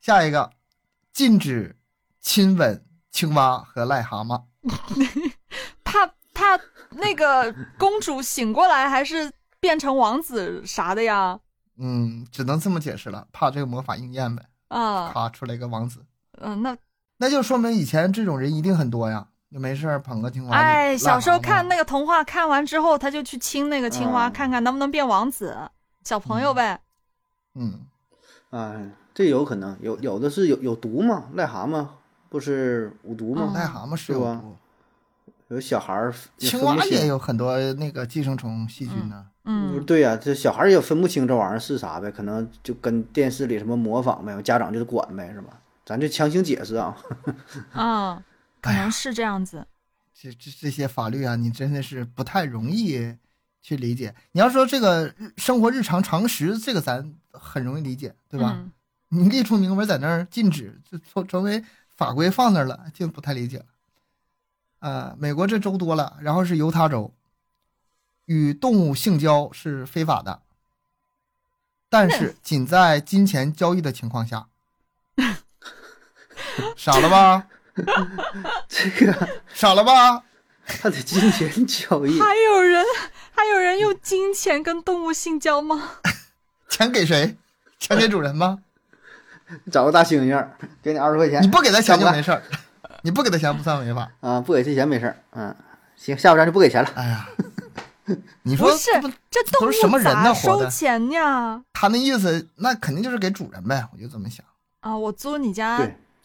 下一个，禁止亲吻青蛙和癞蛤蟆，怕怕那个公主醒过来还是变成王子啥的呀？嗯，只能这么解释了，怕这个魔法应验呗。啊，咔出来个王子。嗯，那那就说明以前这种人一定很多呀。就没事捧个青蛙。哎，小时候看那个童话，看完之后他就去亲那个青蛙，看看能不能变王子。小朋友呗。嗯，哎，这有可能，有有的是有有毒吗？癞蛤蟆不是无毒吗？癞蛤蟆是有毒。有小孩儿，青蛙也有很多那个寄生虫细菌呢。嗯，对呀，这小孩儿也分不清这玩意儿是啥呗，可能就跟电视里什么模仿呗，家长就是管呗，是吧？咱就强行解释啊。啊，可能是这样子。这这这些法律啊，你真的是不太容易去理解。你要说这个生活日常常识，这个咱很容易理解，对吧？你列出明文在那儿禁止，就成成为法规放那儿了，就不太理解了。呃，美国这州多了，然后是犹他州，与动物性交是非法的，但是仅在金钱交易的情况下。傻了吧？这个傻了吧？他得金钱交易？还有人还有人用金钱跟动物性交吗？钱给谁？钱给主人吗？找个大猩猩，给你二十块钱，你不给他钱就没事儿。你不给他钱不算违法啊，不给这钱没事儿，嗯，行，下午咱就不给钱了。哎呀，你说不是这动物什么人呢？收钱呢？他那意思，那肯定就是给主人呗，我就这么想啊。我租你家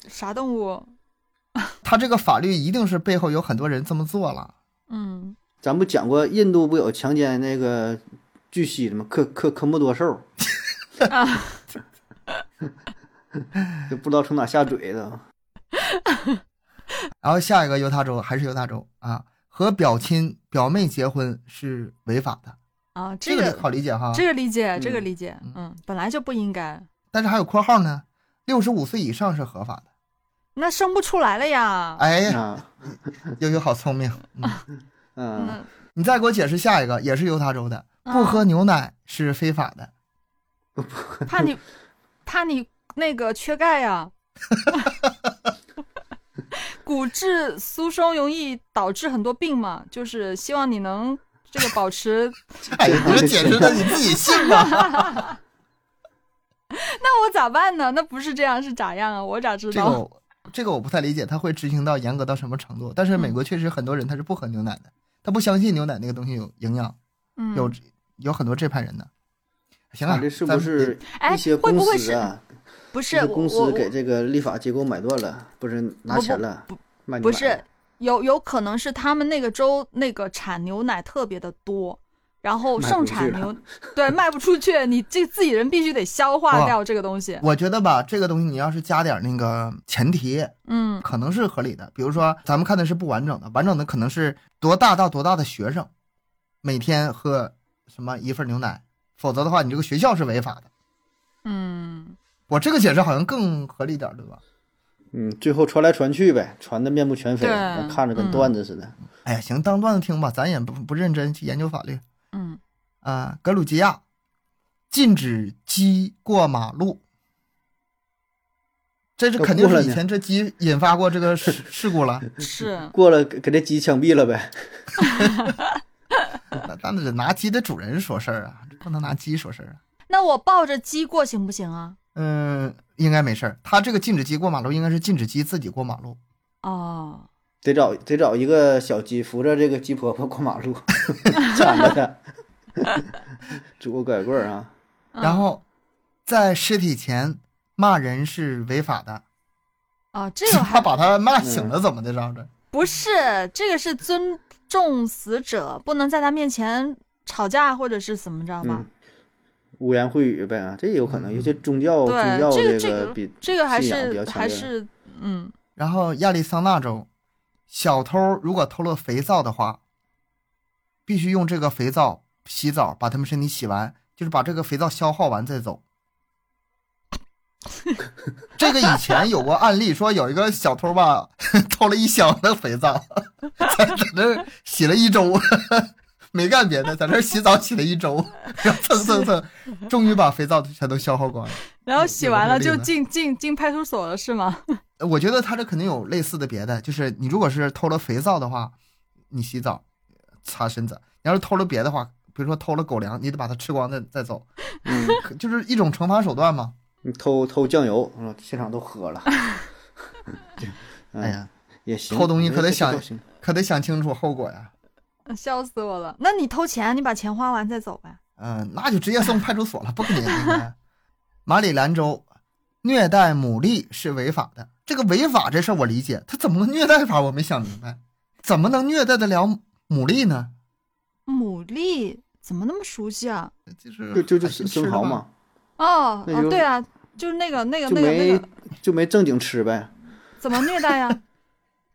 啥动物？他这个法律一定是背后有很多人这么做了。嗯，咱不讲过印度不有强奸那个巨蜥的吗？科科科莫多兽，就不知道从哪下嘴的。然后下一个犹他州还是犹他州啊，和表亲表妹结婚是违法的。啊，这个好理解哈，这个理解，这个理解，嗯，本来就不应该。但是还有括号呢，六十五岁以上是合法的，那生不出来了呀。哎呀，悠悠好聪明，嗯，你再给我解释下一个，也是犹他州的，不喝牛奶是非法的。怕你，怕你那个缺钙呀。骨质疏松容易导致很多病嘛，就是希望你能这个保持。哎呀，这解释的你自己信吗？那我咋办呢？那不是这样是咋样啊？我咋知道？这个这个我不太理解，他会执行到严格到什么程度？但是美国确实很多人他是不喝牛奶的，他不相信牛奶那个东西有营养，有有很多这派人的。行了，这是不是一些公司啊？不是公司给这个立法机构买断了，不是拿钱了？不不是，有有可能是他们那个州那个产牛奶特别的多，然后盛产牛对卖不出去，你这自己人必须得消化掉这个东西。我觉得吧，这个东西你要是加点那个前提，嗯，可能是合理的。比如说，咱们看的是不完整的，完整的可能是多大到多大的学生每天喝什么一份牛奶，否则的话，你这个学校是违法的。嗯。我这个解释好像更合理点，对吧？嗯，最后传来传去呗，传的面目全非，看着跟段子似的。哎呀，行，当段子听吧，咱也不不认真去研究法律。嗯啊，格鲁吉亚禁止鸡过马路，这是肯定是以前这鸡引发过这个事事故了。是过了给这鸡枪毙了呗。那那得拿鸡的主人说事儿啊，不能拿鸡说事儿啊。那我抱着鸡过行不行啊？嗯，应该没事儿。他这个禁止鸡过马路，应该是禁止鸡自己过马路。哦，得找得找一个小鸡扶着这个鸡婆婆过马路，站着的，拄个拐棍儿啊。然后在尸体前骂人是违法的。哦，这个 他把他骂醒了，怎么的着？不是，这个是尊重死者，不能在他面前吵架或者是怎么着吧？污言秽语呗啊，这也有可能。有些宗教宗教这个比这个还是还是嗯。然后亚利桑那州，小偷如果偷了肥皂的话，必须用这个肥皂洗澡，把他们身体洗完，就是把这个肥皂消耗完再走。这个以前有过案例，说有一个小偷吧，偷了一箱的肥皂，在那洗了一周。没干别的，在那洗澡洗了一周，然后蹭蹭蹭，终于把肥皂全都消耗光了。然后洗完了就进进进派出所了，是吗？我觉得他这肯定有类似的别的，就是你如果是偷了肥皂的话，你洗澡擦身子；你要是偷了别的话，比如说偷了狗粮，你得把它吃光再再走。嗯，就是一种惩罚手段嘛。你偷偷酱油，现场都喝了。哎呀，也行。偷东西可得想，可得想清楚后果呀。笑死我了！那你偷钱，你把钱花完再走呗。嗯，那就直接送派出所了，不可能。马里兰州虐待牡蛎是违法的，这个违法这事儿我理解，他怎么个虐待法？我没想明白，怎么能虐待得了牡蛎呢？牡蛎怎么那么熟悉啊？就是就就就是生蚝嘛。哦哦，对啊，就是那个那个那个那个，就没正经吃呗。怎么虐待呀？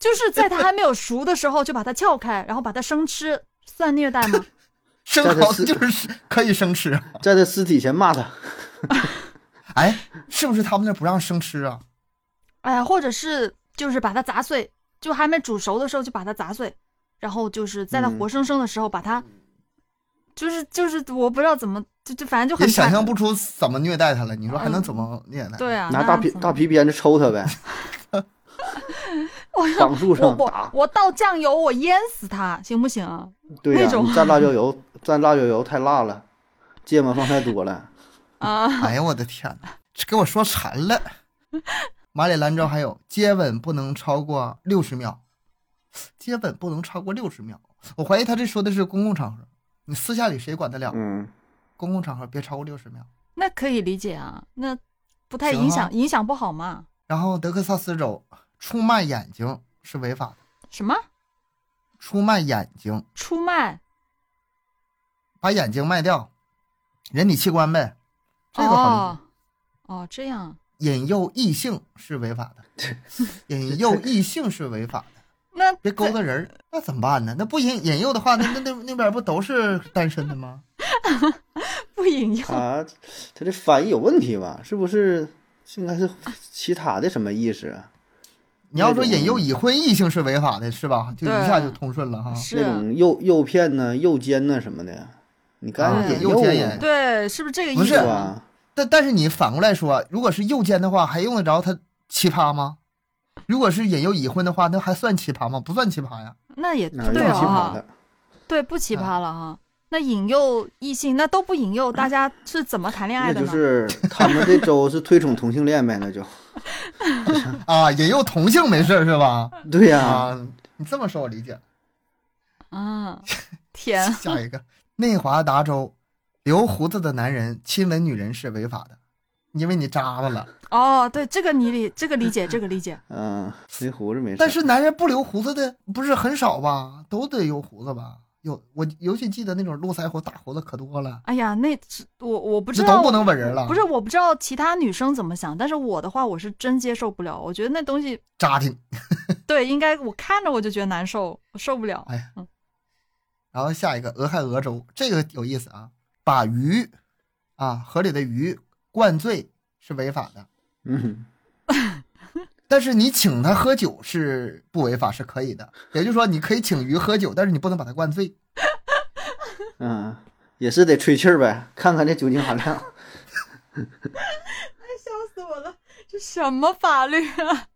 就是在它还没有熟的时候就把它撬开，然后把它生吃，算虐待吗？生蚝就是可以生吃，在他尸体前骂他。哎，是不是他们那不让生吃啊？哎呀，或者是就是把它砸碎，就还没煮熟的时候就把它砸碎，然后就是在它活生生的时候把它，就是就是我不知道怎么就就反正就很想象不出怎么虐待它了。你说还能怎么虐待？对啊，拿大皮大皮鞭子抽它呗。绑树上打我倒酱油，我淹死他，行不行？对呀，蘸辣椒油，蘸辣椒油太辣了，芥末放太多了。啊！哎呀，我的天哪，这给我说馋了。马里兰州还有接吻不能超过六十秒，接吻不能超过六十秒。我怀疑他这说的是公共场合，你私下里谁管得了？嗯，公共场合别超过六十秒。那可以理解啊，那不太影响，影响不好嘛。然后德克萨斯州。出卖眼睛是违法的。什么？出卖眼睛？出卖？把眼睛卖掉，人体器官呗。这个好理解。哦，这样。引诱异性是违法的。引诱异性是违法的。那别勾搭人，那怎么办呢？那不引引诱的话，那那那那边不都是单身的吗？不引诱啊？他这翻译有问题吧？是不是？应该是其他的什么意思？你要说引诱已婚异性是违法的，是吧？就一下就通顺了哈。那种诱诱骗呢、诱奸呢什么的，你干引诱奸也对，是不是这个意思？不是但但是你反过来说，如果是诱奸的话，还用得着他奇葩吗？如果是引诱已婚的话，那还算奇葩吗？不算奇葩呀。那也对啊，对，不奇葩了哈。那引诱异性，那都不引诱，大家是怎么谈恋爱的呢？就是他们这周是推崇同性恋呗，那就 啊，引诱同性没事是吧？对呀，你这么说，我理解。啊，天！下一个，内华达州，留胡子的男人亲吻女人是违法的，因为你扎了了。哦，对，这个你理，这个理解，这个理解。嗯，留胡子没事。但是男人不留胡子的不是很少吧？都得留胡子吧？有我尤其记得那种络腮胡、大胡子可多了。哎呀，那我我不知道都不能吻人了。不是，我不知道其他女生怎么想，但是我的话，我是真接受不了。我觉得那东西 扎挺。对，应该我看着我就觉得难受，我受不了。哎呀，然后下一个俄亥俄州，这个有意思啊，把鱼啊河里的鱼灌醉是违法的。嗯。但是你请他喝酒是不违法，是可以的。也就是说，你可以请鱼喝酒，但是你不能把他灌醉。嗯，也是得吹气儿呗，看看这酒精含量。哎，笑死我了！这什么法律啊？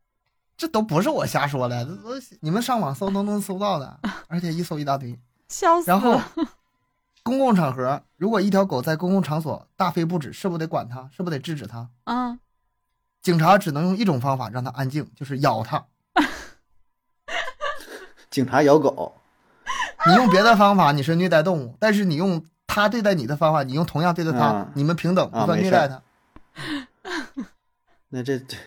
这都不是我瞎说的，这都你们上网搜都能搜到的，而且一搜一大堆。笑死！然后，公共场合如果一条狗在公共场所大飞不止，是不是得管它？是不是得制止它？啊。警察只能用一种方法让他安静，就是咬他。警察咬狗，你用别的方法你是虐待动物，但是你用他对待你的方法，你用同样对待他，你们平等，不算虐待他。那这这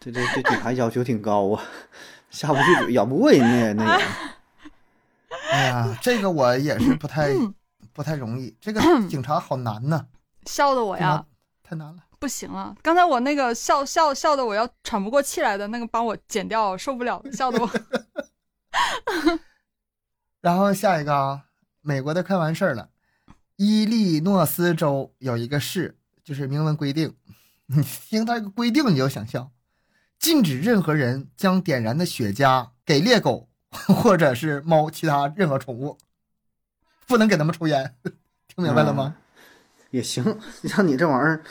这这这警察要求挺高啊，下不去嘴，咬不过人家那个。哎呀，这个我也是不太 不太容易，这个 警察好难呐。笑的我呀，太难了。不行了，刚才我那个笑笑笑的我要喘不过气来的那个，帮我剪掉，受不了，笑的我。然后下一个啊，美国的快完事儿了，伊利诺斯州有一个市，就是明文规定，你听它这个规定你就想笑，禁止任何人将点燃的雪茄给猎狗或者是猫其他任何宠物，不能给他们抽烟，听明白了吗？也行，像你这玩意儿。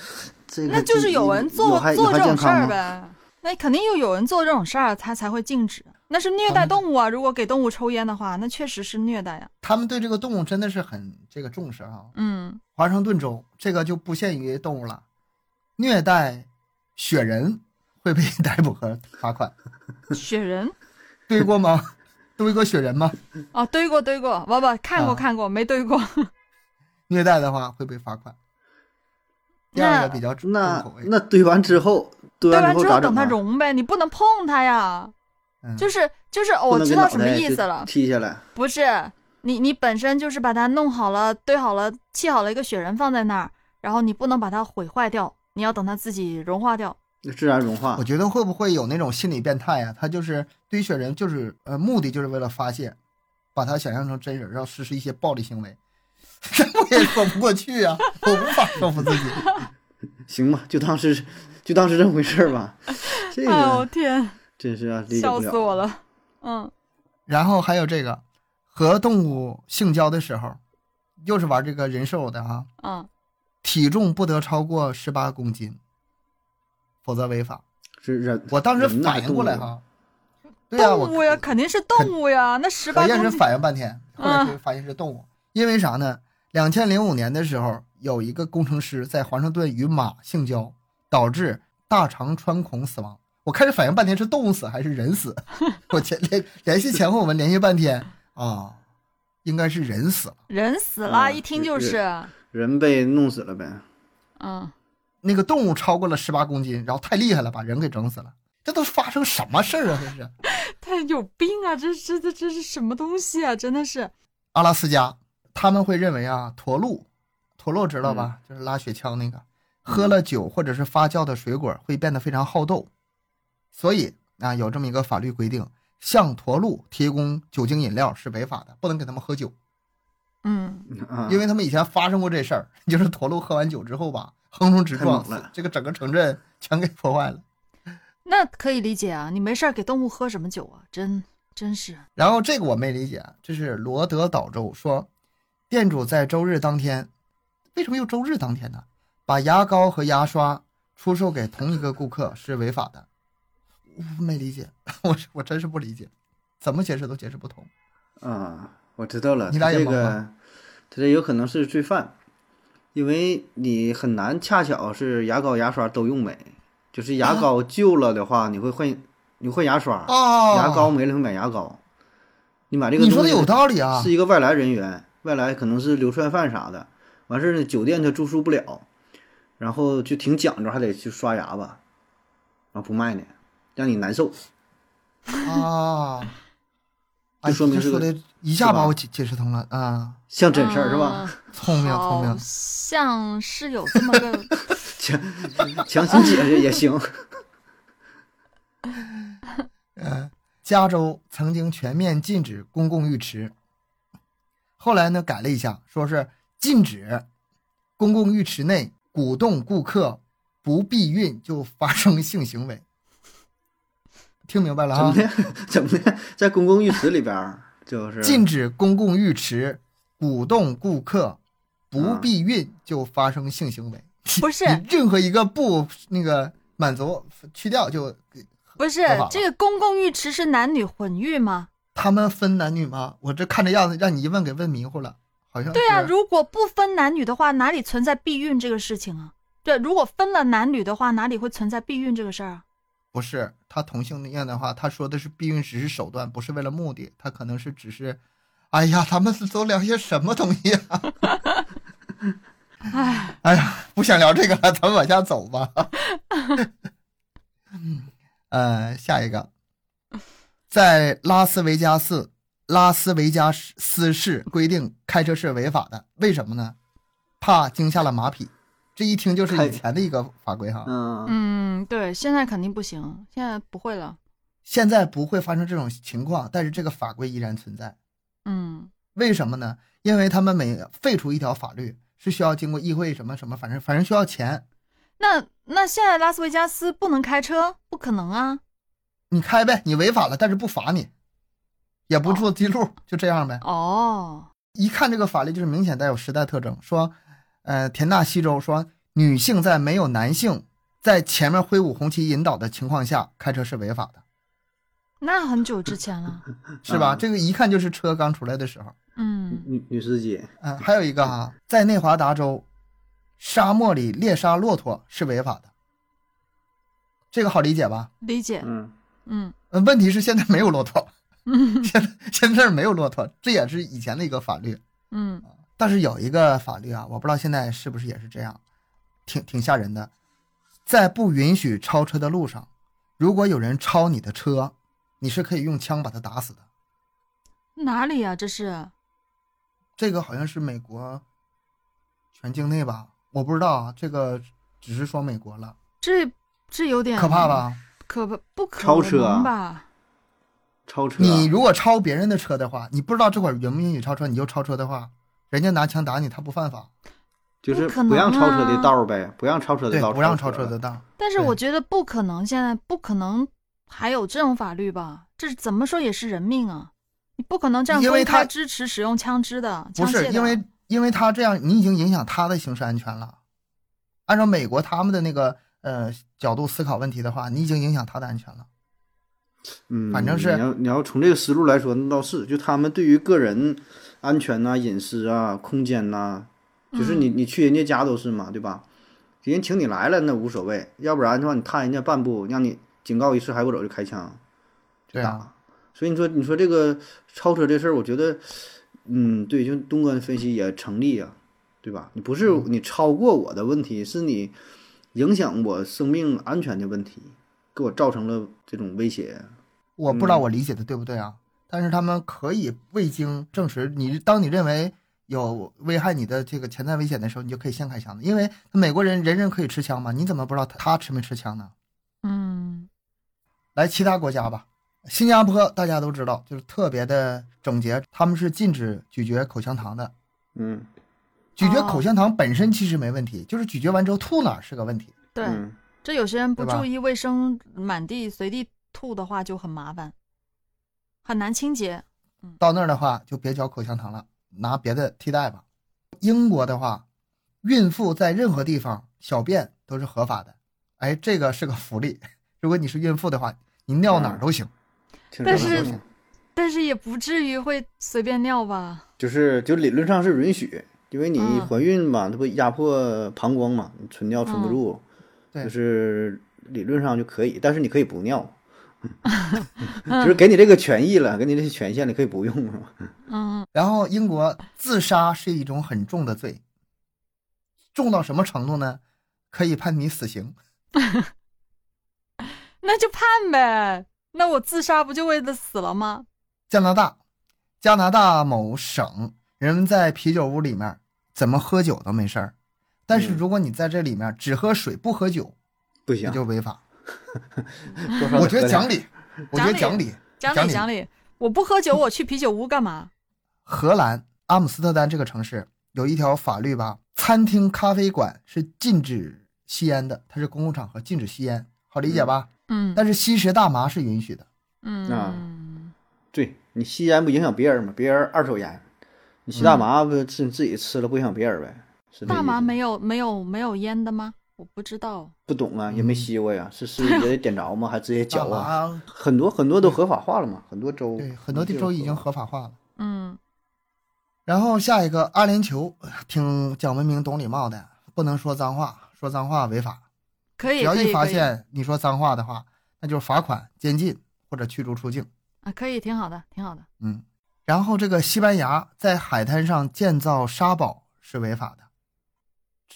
那就是有人做做这种事儿呗，那肯定又有人做这种事儿，他才会禁止。那是虐待动物啊！如果给动物抽烟的话，那确实是虐待呀。他们对这个动物真的是很这个重视哈。嗯，华盛顿州这个就不限于动物了，虐待雪人会被 逮捕和罚款。雪人 堆过吗？堆过雪人吗？哦，堆过堆过，不不，看过看过，没堆过。虐待的话会被罚款。第二个比较那那堆完之后，堆完之后等它融呗，你不能碰它呀。就是就是，我知道什么意思了。踢下来。不是你你本身就是把它弄好了，堆好了，砌好了一个雪人放在那儿，然后你不能把它毁坏掉，你要等它自己融化掉。自然融化。我觉得会不会有那种心理变态呀？他就是堆雪人，就是呃目的就是为了发泄，把它想象成真人，然后实施一些暴力行为。我也说不过去啊，我无法说服自己。行吧，就当是就当是这么回事吧。这个天，真是啊，笑死我了。嗯，然后还有这个和动物性交的时候，又是玩这个人兽的哈。嗯，体重不得超过十八公斤，否则违法。是人，我当时反应过来哈。动物呀，肯定是动物呀。那十八公斤，反应半天，后来发现是动物。因为啥呢？两千零五年的时候，有一个工程师在华盛顿与马性交，导致大肠穿孔死亡。我开始反应半天是动物死还是人死，我前联联系前后文联系半天啊，应该是人死了。人死了，一听就是人被弄死了呗。嗯，那个动物超过了十八公斤，然后太厉害了，把人给整死了。这都发生什么事儿啊？这是 他有病啊！这这这这是什么东西啊？真的是阿拉斯加。他们会认为啊，驼鹿，驼鹿知道吧？就是拉雪橇那个，喝了酒或者是发酵的水果会变得非常好斗，所以啊，有这么一个法律规定，向驼鹿提供酒精饮料是违法的，不能给他们喝酒。嗯，因为他们以前发生过这事儿，就是驼鹿喝完酒之后吧，横冲直撞，这个整个城镇全给破坏了。那可以理解啊，你没事儿给动物喝什么酒啊？真真是。然后这个我没理解，这是罗德岛州说，店主在周日当天，为什么又周日当天呢？把牙膏和牙刷出售给同一个顾客是违法的。我没理解，我我真是不理解，怎么解释都解释不通。啊，我知道了，你俩这个，他这有可能是罪犯，因为你很难恰巧是牙膏牙刷都用没，就是牙膏旧了的话，你会换你换牙刷，牙膏没了会买牙膏。你买这个你说的有道理啊，是一个外来人员，外来可能是流窜犯啥的，完事儿呢酒店他住宿不了，然后就挺讲究，还得去刷牙吧，然后不卖呢。让你难受啊！就说明说的一下把我解解释通了啊，像真事儿是吧？聪明聪明，像是有这么个 强强行解释也行。嗯，加州曾经全面禁止公共浴池，后来呢改了一下，说是禁止公共浴池内鼓动顾客不避孕就发生性行为。听明白了啊？怎么的？怎么的？在公共浴池里边，就是禁止公共浴池鼓动顾客不避孕就发生性行为。不是，任何一个不那个满足去掉就不是这个公共浴池是男女混浴吗？他们分男女吗？我这看这样子，让你一问给问迷糊了，好像对啊。如果不分男女的话，哪里存在避孕这个事情啊？对，如果分了男女的话，哪里会存在避孕这个事儿啊？不是他同性恋的话，他说的是避孕只是手段，不是为了目的。他可能是只是，哎呀，咱们都聊些什么东西啊？哎，哎呀，不想聊这个了，咱们往下走吧。呃，下一个，在拉斯维加斯，拉斯维加斯市规定开车是违法的，为什么呢？怕惊吓了马匹。这一听就是以前的一个法规哈，嗯嗯，对，现在肯定不行，现在不会了，现在不会发生这种情况，但是这个法规依然存在，嗯，为什么呢？因为他们每废除一条法律是需要经过议会什么什么，反正反正需要钱。那那现在拉斯维加斯不能开车，不可能啊！你开呗，你违法了，但是不罚你，也不做记录，就这样呗。哦，一看这个法律就是明显带有时代特征，说。呃，田纳西州说，女性在没有男性在前面挥舞红旗引导的情况下开车是违法的。那很久之前了，是吧？这个一看就是车刚出来的时候。嗯，女女司机。嗯，还有一个哈，在内华达州，沙漠里猎杀骆驼是违法的。这个好理解吧？理解。嗯嗯。问题是现在没有骆驼。嗯。现在现在没有骆驼，这也是以前的一个法律。嗯。但是有一个法律啊，我不知道现在是不是也是这样，挺挺吓人的，在不允许超车的路上，如果有人超你的车，你是可以用枪把他打死的。哪里呀？这是？这个好像是美国全境内吧？我不知道啊，这个只是说美国了。这这有点可怕吧？可不不可超车吧？超车。你如果超别人的车的话，你不知道这会儿允不允许超车，你就超车的话。人家拿枪打你，他不犯法，就是不让超车的道呗，不让超车的道，不让超车的道。但是我觉得不可能，现在不可能还有这种法律吧？这怎么说也是人命啊！你不可能这样因为他支持使用枪支的，不是因为因为他这样，你已经影响他的刑事安全了。按照美国他们的那个呃角度思考问题的话，你已经影响他的安全了。嗯，反正是你要你要从这个思路来说，那倒是就他们对于个人。安全呐，隐私啊，空间呐，就是你你去人家家都是嘛，对吧？人请你来了那无所谓，要不然的话你踏人家半步，让你警告一次还不走就开枪，对啊。所以你说你说这个超车这事儿，我觉得，嗯，对，就东哥分析也成立啊，对吧？你不是你超过我的问题，是你影响我生命安全的问题，给我造成了这种威胁。我不知道我理解的对不对啊？但是他们可以未经证实，你当你认为有危害你的这个潜在危险的时候，你就可以先开枪的。因为美国人人人可以持枪嘛，你怎么不知道他他持没持枪呢？嗯，来其他国家吧，新加坡大家都知道，就是特别的整洁，他们是禁止咀嚼口香糖的。嗯，咀嚼口香糖本身其实没问题，就是咀嚼完之后吐哪是个问题。对，这有些人不注意卫生，满地随地吐的话就很麻烦，很难清洁。到那儿的话就别嚼口香糖了，拿别的替代吧。英国的话，孕妇在任何地方小便都是合法的。哎，这个是个福利。如果你是孕妇的话，你尿哪儿都行。但是，但是也不至于会随便尿吧？就是，就理论上是允许，因为你怀孕嘛，它不压迫膀胱嘛，你存尿存不住。就是理论上就可以，但是你可以不尿，就是给你这个权益了，给你这些权限，你可以不用，是吧？嗯。然后英国自杀是一种很重的罪，重到什么程度呢？可以判你死刑。那就判呗，那我自杀不就为了死了吗？加拿大，加拿大某省人们在啤酒屋里面怎么喝酒都没事儿。但是如果你在这里面只喝水不喝酒，不行，就违法。我觉得讲理，我觉得讲理，讲理讲理。我不喝酒，我去啤酒屋干嘛？荷兰阿姆斯特丹这个城市有一条法律吧，餐厅、咖啡馆是禁止吸烟的，它是公共场合，禁止吸烟，好理解吧？嗯。但是吸食大麻是允许的。嗯啊，对你吸烟不影响别人吗？别人二手烟，你吸大麻不是自己吃了不影响别人呗？大麻没有没有没有烟的吗？我不知道，不懂啊，也没吸过呀。是是 也得点着吗？还直接嚼啊？很多很多都合法化了嘛，很多州对很多地州已经合法化了。嗯，然后下一个阿联酋听讲文明懂礼貌的，不能说脏话，说脏话违法。可以，只要一发现你说脏话的话，那就是罚款、监禁或者驱逐出境。啊，可以，挺好的，挺好的。嗯，然后这个西班牙在海滩上建造沙堡是违法的。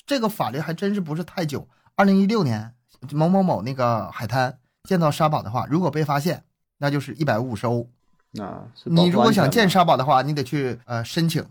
这个法律还真是不是太久。二零一六年，某某某那个海滩建造沙堡的话，如果被发现，那就是一百五十欧。啊，你如果想建沙堡的话，你得去呃申请。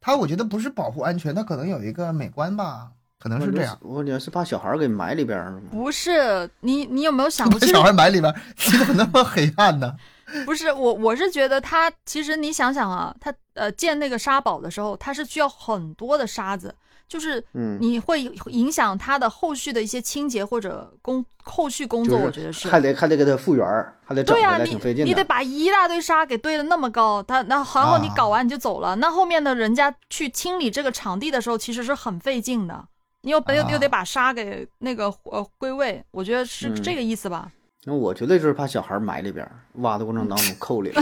他我觉得不是保护安全，他可能有一个美观吧，可能是这样。我觉得是把小孩给埋里边吗？不是，你你有没有想过把小孩埋里边，怎么那么黑暗呢？不是我，我是觉得他其实你想想啊，他呃建那个沙堡的时候，他是需要很多的沙子。就是，你会影响他的后续的一些清洁或者工后续工作，我觉得是还得还得给他复原，还得整回来，挺费劲的。你得把一大堆沙给堆的那么高，他那然后你搞完你就走了，那后面的人家去清理这个场地的时候，其实是很费劲的。你又又又得把沙给那个呃归位，我觉得是这个意思吧。那我绝对就是把小孩埋里边，挖的过程当中扣里了。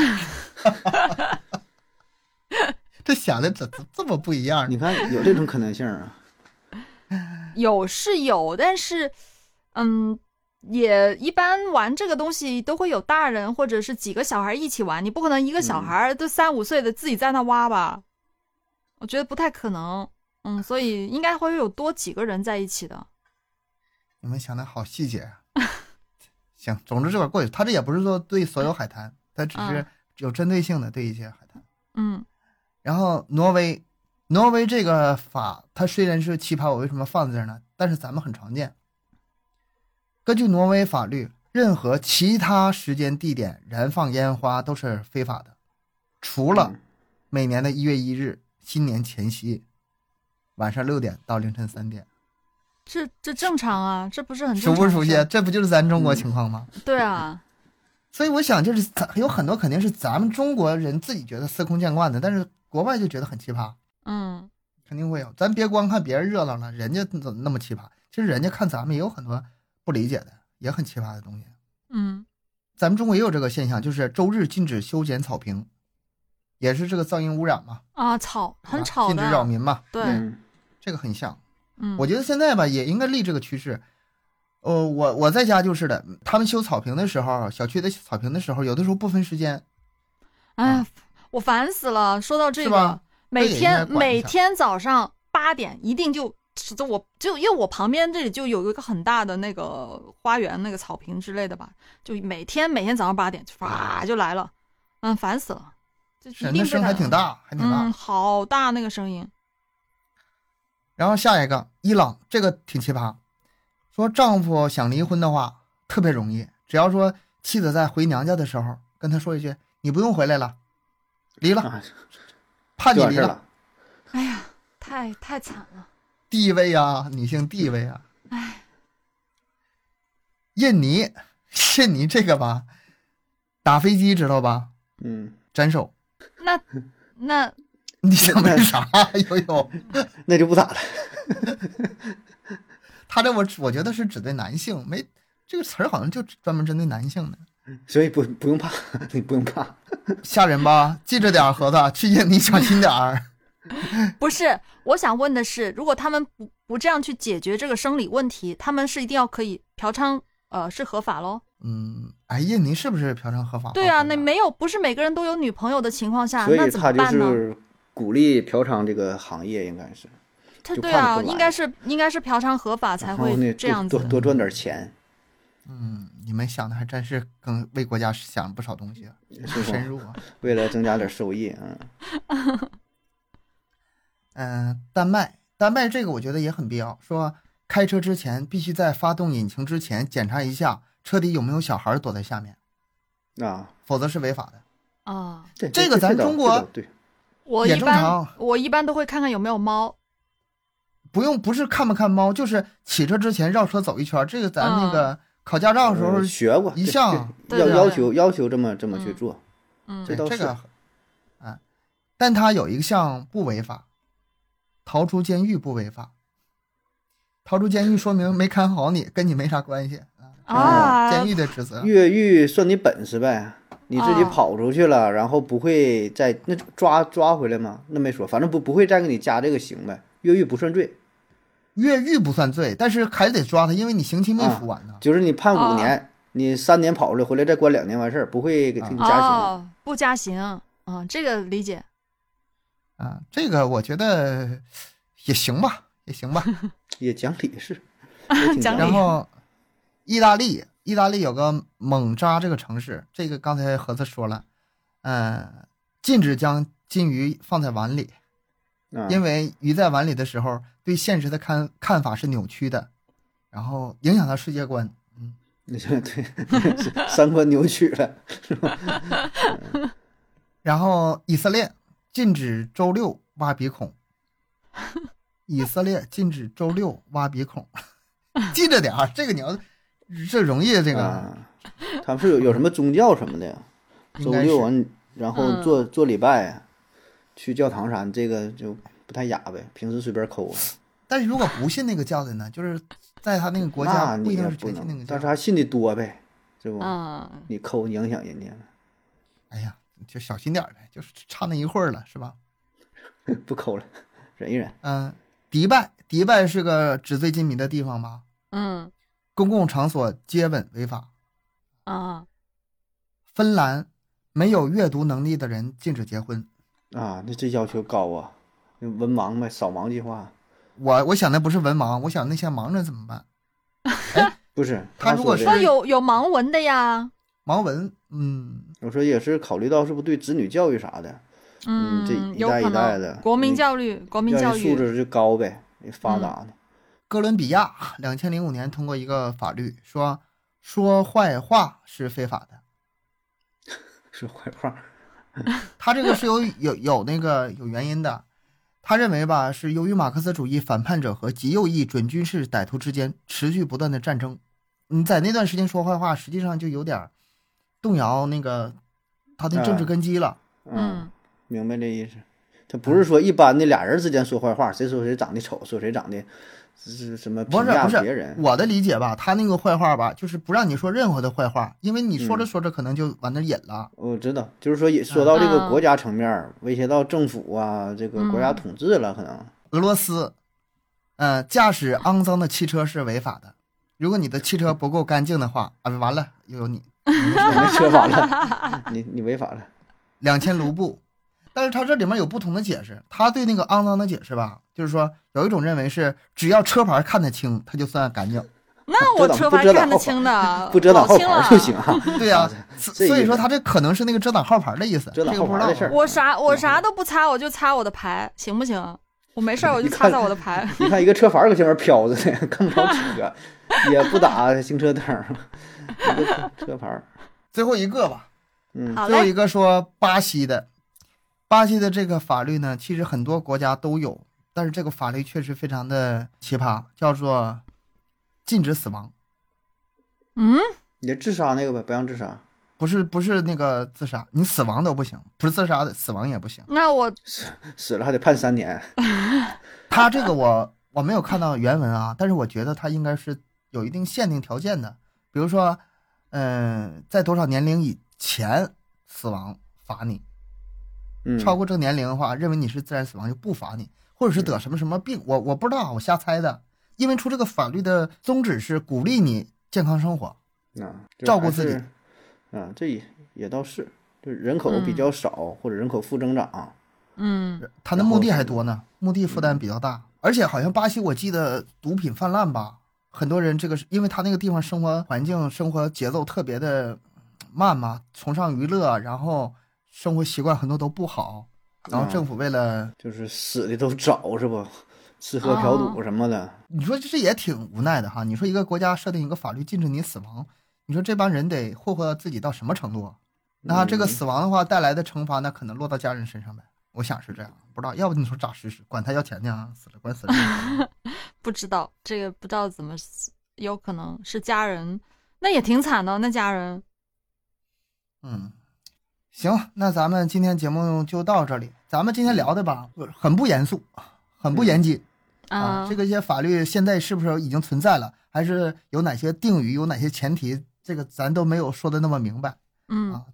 这想的怎这么不一样？你看有这种可能性啊？有是有，但是，嗯，也一般玩这个东西都会有大人或者是几个小孩一起玩，你不可能一个小孩都三五岁的自己在那挖吧？我觉得不太可能。嗯，所以应该会有多几个人在一起的。你们想的好细节啊！行，总之这块过去，他这也不是说对所有海滩，他只是有针对性的对一些海滩。嗯。然后挪威，挪威这个法，它虽然是奇葩，我为什么放在这儿呢？但是咱们很常见。根据挪威法律，任何其他时间地点燃放烟花都是非法的，除了每年的一月一日新年前夕，晚上六点到凌晨三点。这这正常啊，这不是很熟不熟悉？这不就是咱中国情况吗？对啊。所以我想，就是咱有很多肯定是咱们中国人自己觉得司空见惯的，但是。国外就觉得很奇葩，嗯，肯定会有。咱别光看别人热闹了，人家怎么那么奇葩？其实人家看咱们也有很多不理解的，也很奇葩的东西。嗯，咱们中国也有这个现象，就是周日禁止修剪草坪，也是这个噪音污染嘛。啊，草很吵禁止扰民嘛。对，这个很像。嗯，我觉得现在吧，也应该立这个趋势。呃，我我在家就是的，他们修草坪的时候，小区的草坪的时候，有的时候不分时间。哎。我烦死了！说到这个，每天每天早上八点一定就，就我就因为我旁边这里就有一个很大的那个花园，那个草坪之类的吧，就每天每天早上八点就唰就来了，嗯，烦死了，这一定声还挺大，还挺大，嗯，好大那个声音。然后下一个，伊朗这个挺奇葩，说丈夫想离婚的话特别容易，只要说妻子在回娘家的时候跟他说一句，你不用回来了。离了，判你离了。哎呀，太太惨了。地位啊，女性地位啊。哎。印尼，印尼这个吧，打飞机知道吧？嗯，斩首。那那 你想买啥？悠悠，那就不打了。他这我我觉得是指对男性，没这个词儿好像就专门针对男性的。所以不不用怕，你不用怕，吓人吧？记着点，盒子，去印尼小心点儿。不是，我想问的是，如果他们不不这样去解决这个生理问题，他们是一定要可以嫖娼，呃，是合法喽？嗯，哎，印尼是不是嫖娼合法？对啊，那没有，不是每个人都有女朋友的情况下，那怎么办呢？鼓励嫖娼这个行业应该是。他对啊，应该是应该是嫖娼合法才会这样子，多多赚点钱。嗯，你们想的还真是更为国家想不少东西，深入啊。为了增加点收益，嗯。嗯，丹麦，丹麦这个我觉得也很必要。说开车之前必须在发动引擎之前检查一下车底有没有小孩躲在下面，啊，否则是违法的。啊，这个咱中国对，我一般我一般都会看看有没有猫。不用，不是看不看猫，就是起车之前绕车走一圈。这个咱那个考驾照的时候学过，一项 要要求要求这么这么去做。嗯，这都是。啊，但他有一项不违法。逃出监狱不违法，逃出监狱说明没看好你，跟你没啥关系啊。监狱的职责，越狱算你本事呗，你自己跑出去了，然后不会再那抓抓回来吗？那没说，反正不不会再给你加这个刑呗。越狱不算罪，越狱不算罪，但是还得抓他，因为你刑期没服完呢。就是你判五年，你三年跑出来，回来再关两年完事儿，不会给你加刑，不加刑啊，这个理解。啊，这个我觉得也行吧，也行吧，也讲理是。讲理。然后，意大利，意大利有个蒙扎这个城市，这个刚才盒子说了，嗯，禁止将金鱼放在碗里，因为鱼在碗里的时候，对现实的看看法是扭曲的，然后影响到世界观。嗯，你 说对，三观扭曲了，是吧？然后以色列。禁止周六挖鼻孔。以色列禁止周六挖鼻孔，记着点儿，这个你要这容易这个。他们是有有什么宗教什么的呀？周六完，然后做做礼拜，去教堂啥，这个就不太雅呗。平时随便抠。但是如果不信那个教的呢？就是在他那个国家不一定是全信那个教，但是他信的多呗，是不？你抠影响人家。哎呀。就小心点呗，就是差那一会儿了，是吧？不抠了，忍一忍。嗯，迪拜，迪拜是个纸醉金迷的地方吧？嗯。公共场所接吻违法。啊。芬兰，没有阅读能力的人禁止结婚。啊，那这要求高啊！文盲呗，扫盲计划。我我想的不是文盲，我想那些盲人怎么办？不是，他如果说有有盲文的呀。盲文，嗯。我说也是考虑到是不是对子女教育啥的，嗯，这一代一代的国民教育，国民教育素质就高呗，发达的。哥伦比亚两千零五年通过一个法律，说说坏话是非法的。说坏话，他这个是有有有那个有原因的，他认为吧，是由于马克思主义反叛者和极右翼准军事歹徒之间持续不断的战争，你在那段时间说坏话，实际上就有点。动摇那个他的政治根基了。嗯，明白这意思。他不是说一般的俩人之间说坏话，谁说谁长得丑，说谁长得是什么不是不是我的理解吧？他那个坏话吧，就是不让你说任何的坏话，因为你说着说着可能就往那引了。我知道，就是说说到这个国家层面，威胁到政府啊，这个国家统治了，可能。俄罗斯，嗯，驾驶肮脏的汽车是违法的。如果你的汽车不够干净的话，啊，完了又有你。你车法了，你你违法了，两千卢布。但是他这里面有不同的解释，他对那个肮脏的解释吧，就是说有一种认为是只要车牌看得清，他就算干净。那我车牌看得清的，不遮挡号牌就行啊。对呀，所以说他这可能是那个遮挡号牌的意思。遮挡号牌的事儿，我啥我啥都不擦，我就擦我的牌，行不行？我没事儿我就擦擦我的牌。你看一个车牌搁前面飘着呢，看不着车，也不打行车灯。一个车牌最后一个吧，嗯，最后一个说巴西的，巴西的这个法律呢，其实很多国家都有，但是这个法律确实非常的奇葩，叫做禁止死亡。嗯，你自杀那个呗，不让自杀。不是不是那个自杀，你死亡都不行，不是自杀的死亡也不行。那我死死了还得判三年。他这个我我没有看到原文啊，但是我觉得他应该是有一定限定条件的，比如说，嗯，在多少年龄以前死亡罚你，超过这个年龄的话，认为你是自然死亡就不罚你，或者是得什么什么病，我我不知道，我瞎猜的。因为出这个法律的宗旨是鼓励你健康生活，啊，照顾自己。啊，这也也倒是，就人口比较少或者人口负增长，嗯，他的墓地还多呢，墓地负担比较大，而且好像巴西我记得毒品泛滥吧，很多人这个是因为他那个地方生活环境、生活节奏特别的慢嘛，崇尚娱乐，然后生活习惯很多都不好，然后政府为了就是死的都早是不，吃喝嫖赌什么的，你说这也挺无奈的哈，你说一个国家设定一个法律禁止你死亡。你说这帮人得霍霍自己到什么程度？那这个死亡的话带来的惩罚，那可能落到家人身上呗。我想是这样，不知道。要不你说咋实施？管他要钱呢？死了管死了。不知道这个不知道怎么死，有可能是家人，那也挺惨的。那家人，嗯，行，那咱们今天节目就到这里。咱们今天聊的吧，很不严肃，很不严谨啊。这个一些法律现在是不是已经存在了？还是有哪些定语？有哪些前提？这个咱都没有说的那么明白，嗯啊，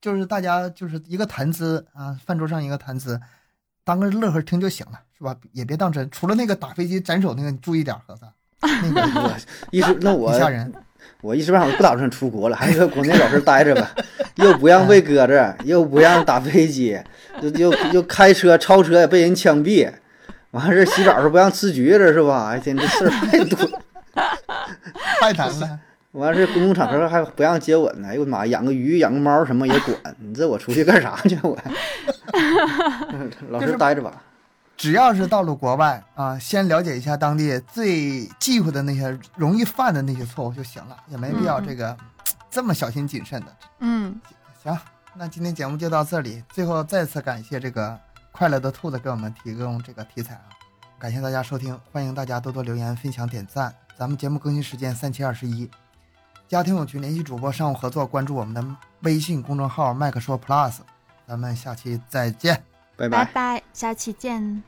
就是大家就是一个谈资啊，饭桌上一个谈资，当个乐呵听就行了，是吧？也别当真。除了那个打飞机斩首那个，你注意点，盒子。那个 一直那我 吓人。我一时半会儿不打算出国了，还是国内老实待着吧。又不让喂鸽子，又不让打飞机，又又又开车超车也被人枪毙，完事洗澡时候不让吃橘子是吧？哎天，这事儿太多，太难了。完事，公共场合还不让接吻呢！哎呦我的妈，养个鱼、养个猫什么也管？你这我出去干啥去？我 老实待着吧。只要是到了国外啊，先了解一下当地最忌讳的那些、容易犯的那些错误就行了，也没必要这个这么小心谨慎的。嗯，行，那今天节目就到这里。最后再次感谢这个快乐的兔子给我们提供这个题材啊！感谢大家收听，欢迎大家多多留言、分享、点赞。咱们节目更新时间三七二十一。家庭友群，联系主播商务合作，关注我们的微信公众号麦克说 Plus，咱们下期再见，拜拜，下期见。